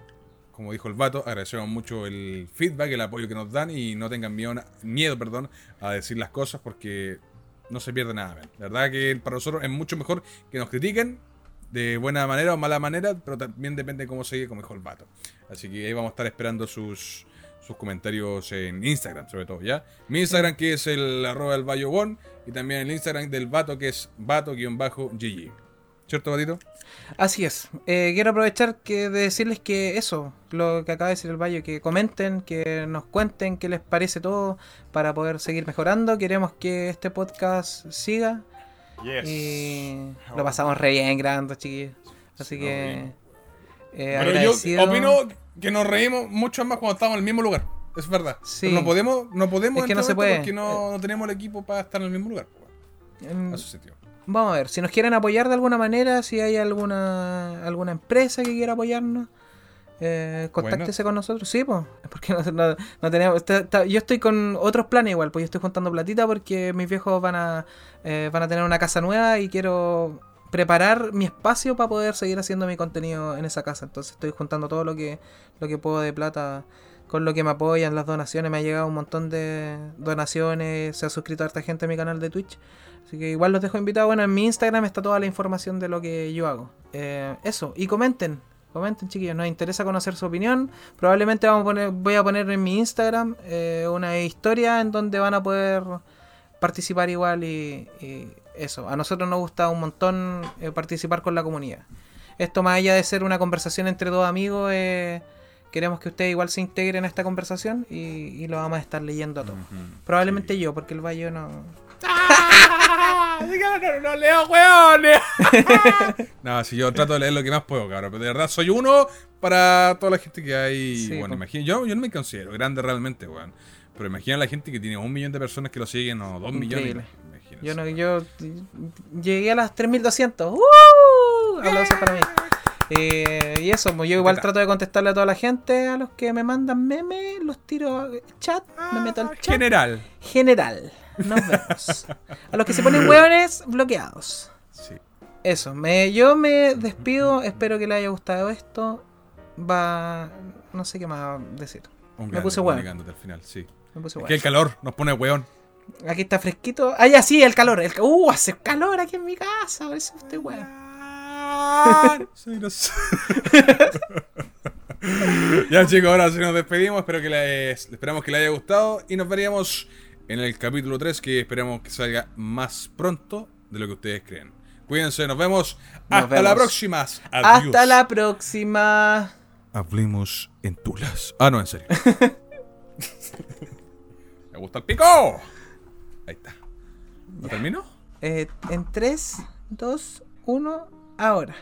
como dijo el vato, agradecemos mucho el feedback, el apoyo que nos dan y no tengan miedo, miedo perdón, a decir las cosas porque no se pierde nada. La verdad que para nosotros es mucho mejor que nos critiquen de buena manera o mala manera, pero también depende de cómo se como dijo el vato. Así que ahí vamos a estar esperando sus, sus comentarios en Instagram, sobre todo, ¿ya? Mi Instagram que es el arroba del y también el Instagram del Vato que es vato-gg. ¿Cierto, Batito? Así es. Eh, quiero aprovechar que de decirles que eso, lo que acaba de decir el Bayo, que comenten, que nos cuenten qué les parece todo para poder seguir mejorando. Queremos que este podcast siga. Y lo pasamos re bien grabando, chiquillos. Así Sí, que... eh, Pero yo opino que nos reímos mucho más cuando estábamos en el mismo lugar. Es verdad. Sí. Pero no podemos, no podemos Es que no se puede. porque no, no tenemos el equipo para estar en el mismo lugar. pues, Mm, Eso sentido. Vamos a ver, si nos quieren apoyar de alguna manera, si hay alguna alguna empresa que quiera apoyarnos, eh, contáctese con nosotros. Sí, pues, porque *laughs* no, tenemos. yo estoy con otros planes igual, pues yo estoy juntando platita porque mis viejos van a eh, van a tener una casa nueva y quiero preparar mi espacio para poder seguir haciendo mi contenido en esa casa. Entonces estoy juntando todo lo que lo que puedo de plata con lo que me apoyan, las donaciones. Me ha llegado un montón de donaciones, se ha suscrito harta gente a mi canal de Twitch. Así que igual los dejo invitados. Bueno, en mi Instagram está toda la información de lo que yo hago. Eh, eso, y comenten. Comenten, chiquillos. Nos interesa conocer su opinión. Probablemente vamos a poner, voy a poner en mi Instagram eh, una historia en donde van a poder participar igual y, eso. A nosotros nos gusta un montón eh, participar con la comunidad. Esto más allá de ser una conversación entre dos amigos, queremos que ustedes igual se integren a esta conversación y, y lo vamos a estar leyendo a todos. Probablemente yo, porque el Bayo no... *laughs* no, no leo, weones. *laughs* no, si yo trato de leer lo que más puedo, cabrón. Pero de verdad soy uno para toda la gente que hay. Sí, bueno, imagino, yo, yo no me considero grande realmente, weón. Pero imagina la gente que tiene un millón de personas que lo siguen o dos Increíble. millones. Imagínense. Yo no, yo llegué a las 3200. ¡Uh! Aplausos para mí. Eh, y eso, pues yo igual trato de contestarle a toda la gente, a los que me mandan memes, los tiro chat, me meto al chat. General. General. Nos vemos. *laughs* A los que se ponen hueones, bloqueados. Sí. Eso, me, yo me despido, espero que les haya gustado esto. Va, no sé qué más decir. Un Me grande puse comunicándote al final, sí. Me puse Es hueón. que el calor nos pone weón. Aquí está fresquito. Ah, ya sí, el calor. El, uh, hace calor aquí en mi casa. Por eso estoy weón. *laughs* Soy *laughs* ya chicos, ahora sí nos despedimos. Espero que les, esperamos que les haya gustado. Y nos veríamos en el capítulo 3, que esperamos que salga más pronto de lo que ustedes creen. Cuídense, nos vemos. Nos Hasta la próxima. Adiós. Hasta la próxima. Hablemos en tulas. Ah, no, en serio. *laughs* Me gusta el pico. Ahí está. ¿No termino? Eh, en 3, 2, 1, ahora.